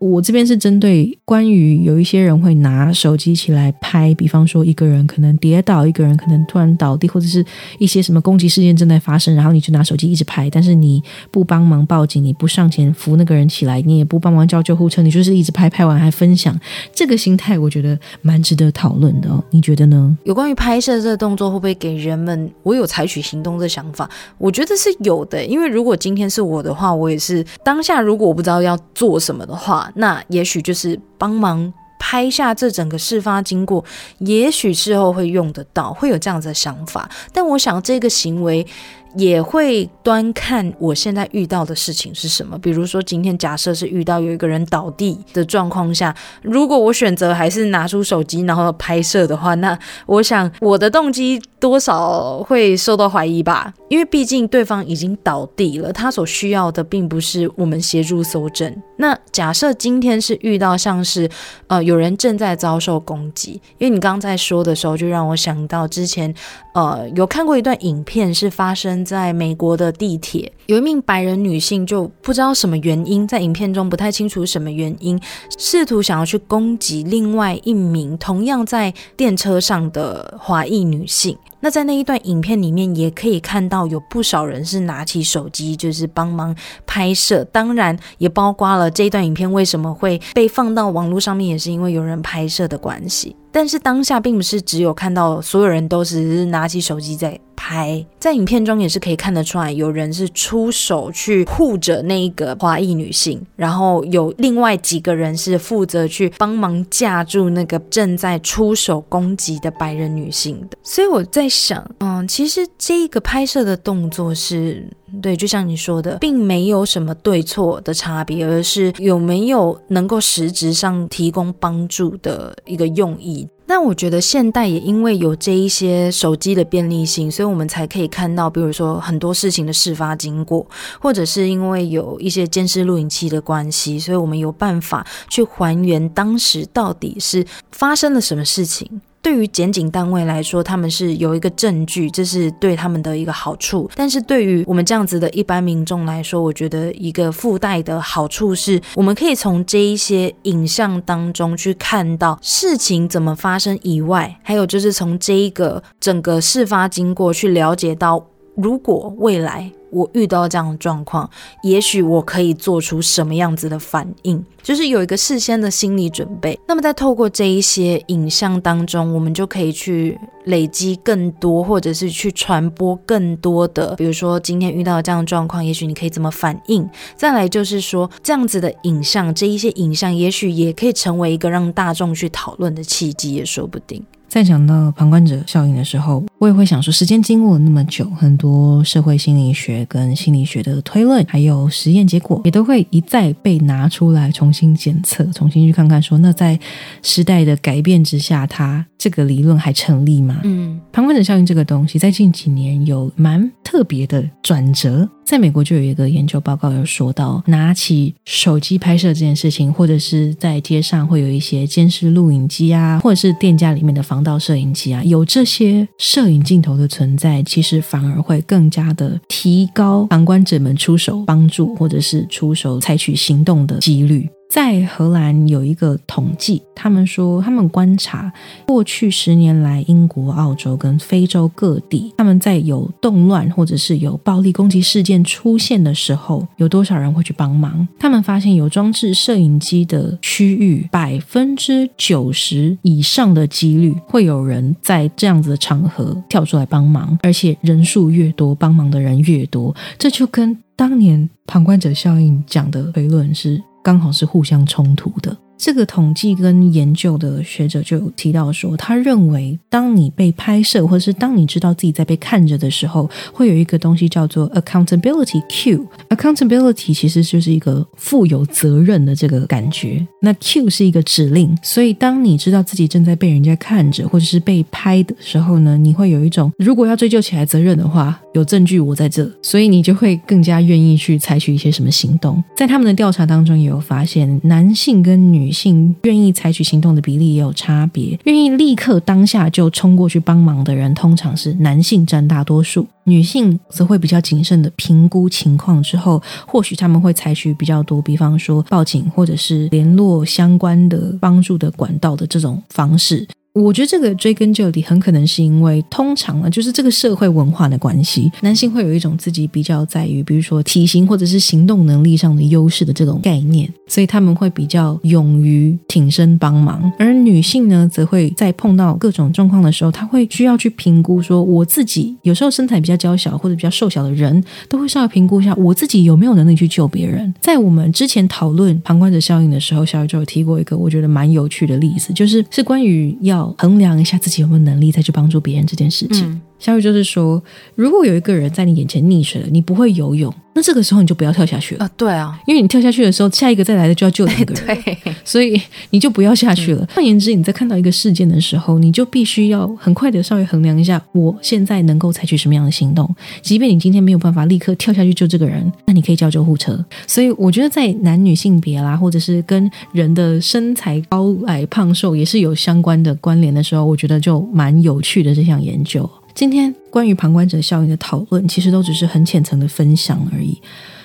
我这边是针对关于有一些人会拿手机起来拍，比方说一个人可能跌倒，一个人可能突然倒地，或者是一些什么攻击事件正在发生，然后你就拿手机一直拍，但是你不帮忙报警，你不上前扶那个人起来，你也不帮忙叫救护车，你就是一直拍拍完还分享，这个心态我觉得蛮值得讨论的哦。你觉得呢？有关于拍摄这个动作会不会给人们我有采取行动的想法？我觉得是有的，因为如果今天是我的话，我也是当下如果我不知道要做什么的话。那也许就是帮忙拍下这整个事发经过，也许事后会用得到，会有这样子的想法。但我想这个行为。也会端看我现在遇到的事情是什么。比如说，今天假设是遇到有一个人倒地的状况下，如果我选择还是拿出手机然后拍摄的话，那我想我的动机多少会受到怀疑吧。因为毕竟对方已经倒地了，他所需要的并不是我们协助搜证。那假设今天是遇到像是呃有人正在遭受攻击，因为你刚刚在说的时候，就让我想到之前呃有看过一段影片，是发生。在美国的地铁，有一名白人女性就不知道什么原因，在影片中不太清楚什么原因，试图想要去攻击另外一名同样在电车上的华裔女性。那在那一段影片里面，也可以看到有不少人是拿起手机，就是帮忙拍摄。当然，也包括了这一段影片为什么会被放到网络上面，也是因为有人拍摄的关系。但是当下并不是只有看到所有人都是拿起手机在拍，在影片中也是可以看得出来，有人是出手去护着那一个华裔女性，然后有另外几个人是负责去帮忙架住那个正在出手攻击的白人女性的。所以我在想，嗯，其实这个拍摄的动作是。对，就像你说的，并没有什么对错的差别，而是有没有能够实质上提供帮助的一个用意。那我觉得现代也因为有这一些手机的便利性，所以我们才可以看到，比如说很多事情的事发经过，或者是因为有一些监视录影器的关系，所以我们有办法去还原当时到底是发生了什么事情。对于检警单位来说，他们是有一个证据，这是对他们的一个好处。但是对于我们这样子的一般民众来说，我觉得一个附带的好处是，我们可以从这一些影像当中去看到事情怎么发生以外，还有就是从这一个整个事发经过去了解到，如果未来。我遇到这样的状况，也许我可以做出什么样子的反应，就是有一个事先的心理准备。那么在透过这一些影像当中，我们就可以去累积更多，或者是去传播更多的，比如说今天遇到这样的状况，也许你可以怎么反应。再来就是说，这样子的影像，这一些影像，也许也可以成为一个让大众去讨论的契机，也说不定。在讲到旁观者效应的时候，我也会想说，时间经过了那么久，很多社会心理学跟心理学的推论，还有实验结果，也都会一再被拿出来重新检测，重新去看看，说那在时代的改变之下，它这个理论还成立吗？嗯，旁观者效应这个东西，在近几年有蛮特别的转折。在美国就有一个研究报告有说到，拿起手机拍摄这件事情，或者是在街上会有一些监视录影机啊，或者是店家里面的防盗摄影机啊，有这些摄影镜头的存在，其实反而会更加的提高旁观者们出手帮助或者是出手采取行动的几率。在荷兰有一个统计，他们说他们观察过去十年来，英国、澳洲跟非洲各地，他们在有动乱或者是有暴力攻击事件出现的时候，有多少人会去帮忙？他们发现有装置摄影机的区域，百分之九十以上的几率会有人在这样子的场合跳出来帮忙，而且人数越多，帮忙的人越多。这就跟当年旁观者效应讲的推论是。刚好是互相冲突的。这个统计跟研究的学者就有提到说，他认为当你被拍摄，或者是当你知道自己在被看着的时候，会有一个东西叫做 accountability cue。accountability 其实就是一个负有责任的这个感觉。那 cue 是一个指令，所以当你知道自己正在被人家看着，或者是被拍的时候呢，你会有一种如果要追究起来责任的话，有证据我在这，所以你就会更加愿意去采取一些什么行动。在他们的调查当中也有发现，男性跟女女性愿意采取行动的比例也有差别。愿意立刻当下就冲过去帮忙的人，通常是男性占大多数，女性则会比较谨慎的评估情况之后，或许他们会采取比较多，比方说报警或者是联络相关的帮助的管道的这种方式。我觉得这个追根究底，很可能是因为通常呢，就是这个社会文化的关系，男性会有一种自己比较在于，比如说体型或者是行动能力上的优势的这种概念，所以他们会比较勇于挺身帮忙。而女性呢，则会在碰到各种状况的时候，她会需要去评估说，我自己有时候身材比较娇小或者比较瘦小的人，都会稍微评估一下我自己有没有能力去救别人。在我们之前讨论旁观者效应的时候，小雨就有提过一个我觉得蛮有趣的例子，就是是关于要。衡量一下自己有没有能力再去帮助别人这件事情。小雨就是说，如果有一个人在你眼前溺水了，你不会游泳，那这个时候你就不要跳下去了啊！对啊，因为你跳下去的时候，下一个再来的就要救那个人，所以你就不要下去了。换言之，你在看到一个事件的时候，你就必须要很快的稍微衡量一下，我现在能够采取什么样的行动。即便你今天没有办法立刻跳下去救这个人，那你可以叫救护车。所以我觉得，在男女性别啦，或者是跟人的身材高矮胖瘦也是有相关的关联的时候，我觉得就蛮有趣的这项研究。今天关于旁观者效应的讨论，其实都只是很浅层的分享而已。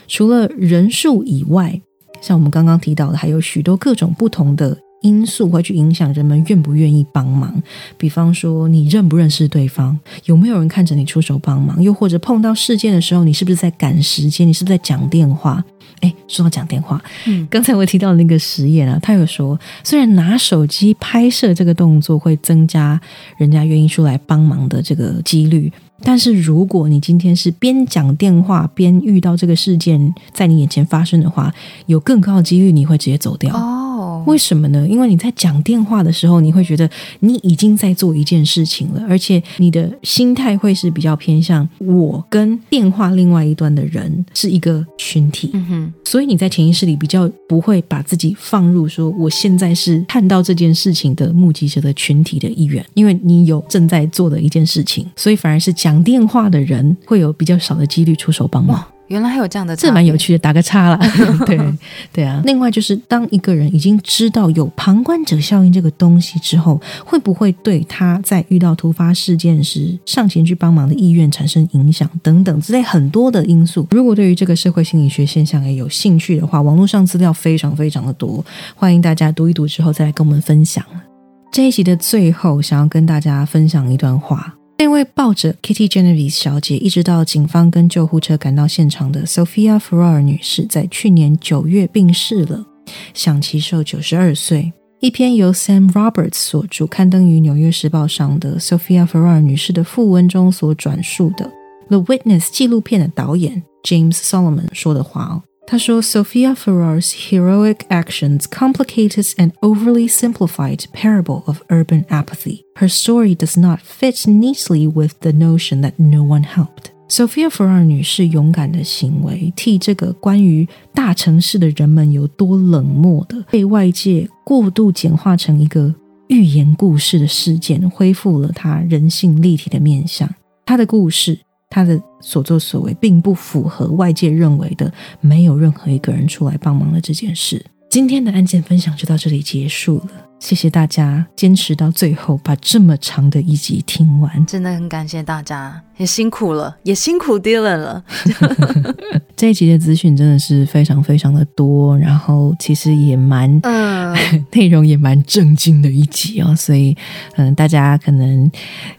除了人数以外，像我们刚刚提到的，还有许多各种不同的因素会去影响人们愿不愿意帮忙。比方说，你认不认识对方，有没有人看着你出手帮忙，又或者碰到事件的时候，你是不是在赶时间，你是不是在讲电话？哎，说到讲电话，嗯，刚才我提到的那个实验啊，他有说，虽然拿手机拍摄这个动作会增加人家愿意出来帮忙的这个几率，但是如果你今天是边讲电话边遇到这个事件在你眼前发生的话，有更高的几率你会直接走掉。为什么呢？因为你在讲电话的时候，你会觉得你已经在做一件事情了，而且你的心态会是比较偏向我跟电话另外一端的人是一个群体，嗯哼，所以你在潜意识里比较不会把自己放入说我现在是看到这件事情的目击者的群体的一员，因为你有正在做的一件事情，所以反而是讲电话的人会有比较少的几率出手帮忙。原来还有这样的，这蛮有趣的，打个叉了。对对啊。另外就是，当一个人已经知道有旁观者效应这个东西之后，会不会对他在遇到突发事件时上前去帮忙的意愿产生影响等等之类很多的因素？如果对于这个社会心理学现象也有兴趣的话，网络上资料非常非常的多，欢迎大家读一读之后再来跟我们分享。这一集的最后，想要跟大家分享一段话。那位抱着 Kitty Genevieve 小姐一直到警方跟救护车赶到现场的 Sophia Ferrar 女士，在去年九月病逝了，享其寿九十二岁。一篇由 Sam Roberts 所著、刊登于《纽约时报》上的 Sophia Ferrar 女士的副文中所转述的《The Witness》纪录片的导演 James Solomon 说的话哦。他说：“Sophia Ferrar's heroic actions complicated an overly simplified parable of urban apathy. Her story does not fit neatly with the notion that no one helped.” Sophia Ferrar 女士勇敢的行为，替这个关于大城市的人们有多冷漠的被外界过度简化成一个寓言故事的事件，恢复了她人性立体的面相。她的故事。 他的所作所为并不符合外界认为的没有任何一个人出来帮忙的这件事。今天的案件分享就到这里结束了，谢谢大家坚持到最后把这么长的一集听完，真的很感谢大家，也辛苦了，也辛苦 Dylan 了。这一集的资讯真的是非常非常的多，然后其实也蛮，嗯，内容也蛮震惊的一集哦，所以嗯，大家可能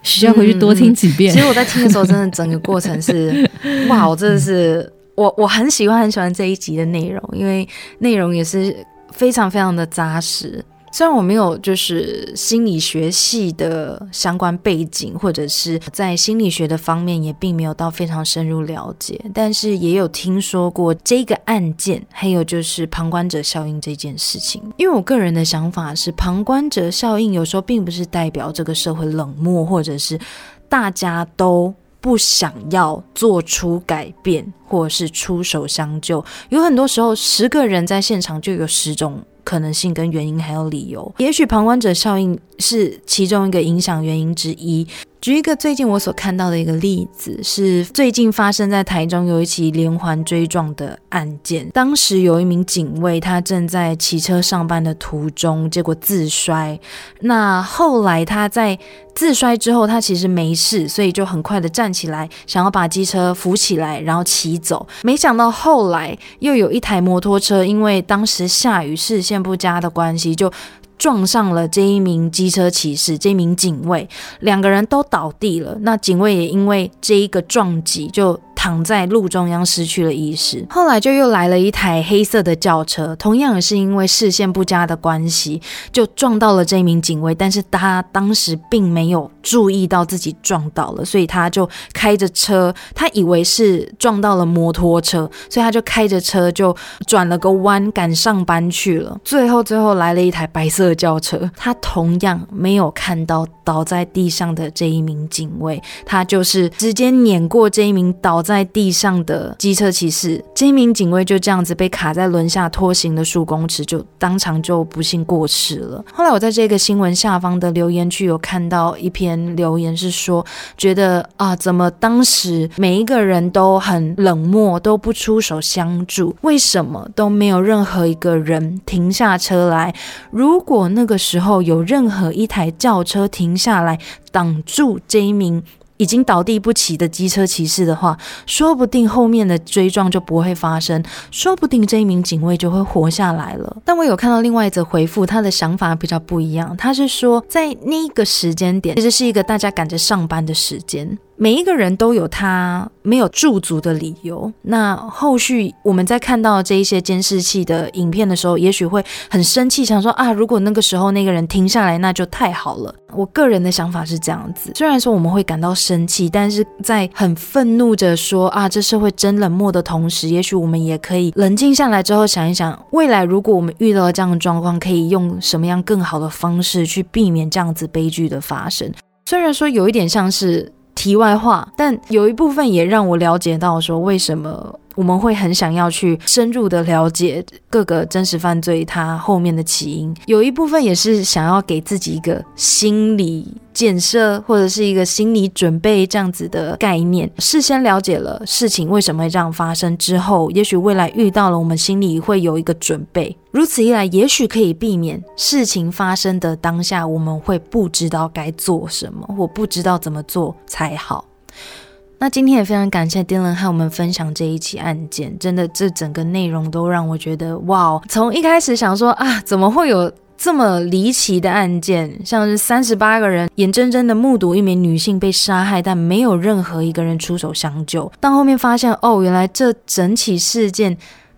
需要回去多听几遍。其实我在听的时候，真的整个过程是，哇，我真的是，我我很喜欢很喜欢这一集的内容，因为内容也是非常非常的扎实。虽然我没有就是心理学系的相关背景，或者是在心理学的方面也并没有到非常深入了解，但是也有听说过这个案件，还有就是旁观者效应这件事情。因为我个人的想法是，旁观者效应有时候并不是代表这个社会冷漠，或者是大家都。不想要做出改变，或者是出手相救，有很多时候，十个人在现场就有十种可能性跟原因，还有理由。也许旁观者效应是其中一个影响原因之一。举一个最近我所看到的一个例子，是最近发生在台中有一起连环追撞的案件。当时有一名警卫，他正在骑车上班的途中，结果自摔。那后来他在自摔之后，他其实没事，所以就很快的站起来，想要把机车扶起来，然后骑走。没想到后来又有一台摩托车，因为当时下雨，视线不佳的关系，就。撞上了这一名机车骑士，这名警卫，两个人都倒地了。那警卫也因为这一个撞击就。躺在路中央失去了意识，后来就又来了一台黑色的轿车，同样也是因为视线不佳的关系，就撞到了这名警卫，但是他当时并没有注意到自己撞到了，所以他就开着车，他以为是撞到了摩托车，所以他就开着车就转了个弯赶上班去了。最后最后来了一台白色轿车，他同样没有看到倒在地上的这一名警卫，他就是直接碾过这一名倒在。地上的机车骑士，这一名警卫就这样子被卡在轮下拖行了数公尺，就当场就不幸过世了。后来我在这个新闻下方的留言区有看到一篇留言，是说觉得啊，怎么当时每一个人都很冷漠，都不出手相助，为什么都没有任何一个人停下车来？如果果那个时候有任何一台轿车停下来挡住这一名。已经倒地不起的机车骑士的话，说不定后面的追撞就不会发生，说不定这一名警卫就会活下来了。但我有看到另外一则回复，他的想法比较不一样。他是说，在那个时间点，其实是一个大家赶着上班的时间。每一个人都有他没有驻足的理由。那后续我们在看到这一些监视器的影片的时候，也许会很生气，想说啊，如果那个时候那个人停下来，那就太好了。我个人的想法是这样子，虽然说我们会感到生气，但是在很愤怒着说啊，这社会真冷漠的同时，也许我们也可以冷静下来之后想一想，未来如果我们遇到了这样的状况，可以用什么样更好的方式去避免这样子悲剧的发生。虽然说有一点像是。题外话，但有一部分也让我了解到，说为什么。我们会很想要去深入的了解各个真实犯罪它后面的起因，有一部分也是想要给自己一个心理建设或者是一个心理准备这样子的概念。事先了解了事情为什么会这样发生之后，也许未来遇到了，我们心里会有一个准备。如此一来，也许可以避免事情发生的当下，我们会不知道该做什么，或不知道怎么做才好。那今天也非常感谢 Dylan 和我们分享这一起案件，真的这整个内容都让我觉得哇！从一开始想说啊，怎么会有这么离奇的案件，像是三十八个人眼睁睁的目睹一名女性被杀害，但没有任何一个人出手相救，到后面发现哦，原来这整起事件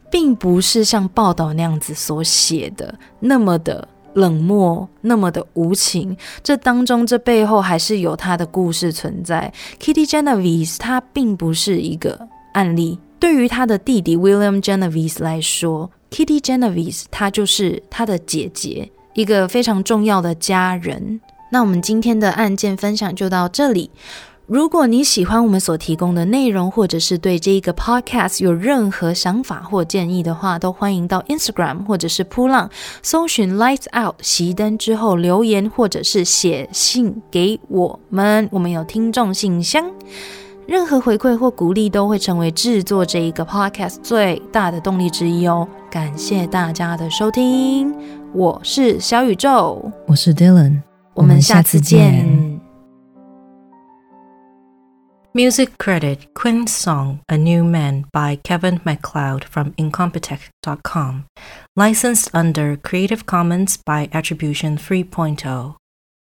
并不是像报道那样子所写的那么的。冷漠那么的无情，这当中这背后还是有他的故事存在。Kitty Genovese 他并不是一个案例，对于他的弟弟 William Genovese 来说，Kitty Genovese 他就是他的姐姐，一个非常重要的家人。那我们今天的案件分享就到这里。如果你喜欢我们所提供的内容，或者是对这一个 podcast 有任何想法或建议的话，都欢迎到 Instagram 或者是扑浪搜寻 Lights Out 熄灯之后留言，或者是写信给我们。我们有听众信箱，任何回馈或鼓励都会成为制作这一个 podcast 最大的动力之一哦。感谢大家的收听，我是小宇宙，我是 Dylan，我们下次见。Music credit Quinn's song A New Man by Kevin MacLeod from Incompetech.com. Licensed under Creative Commons by Attribution 3.0.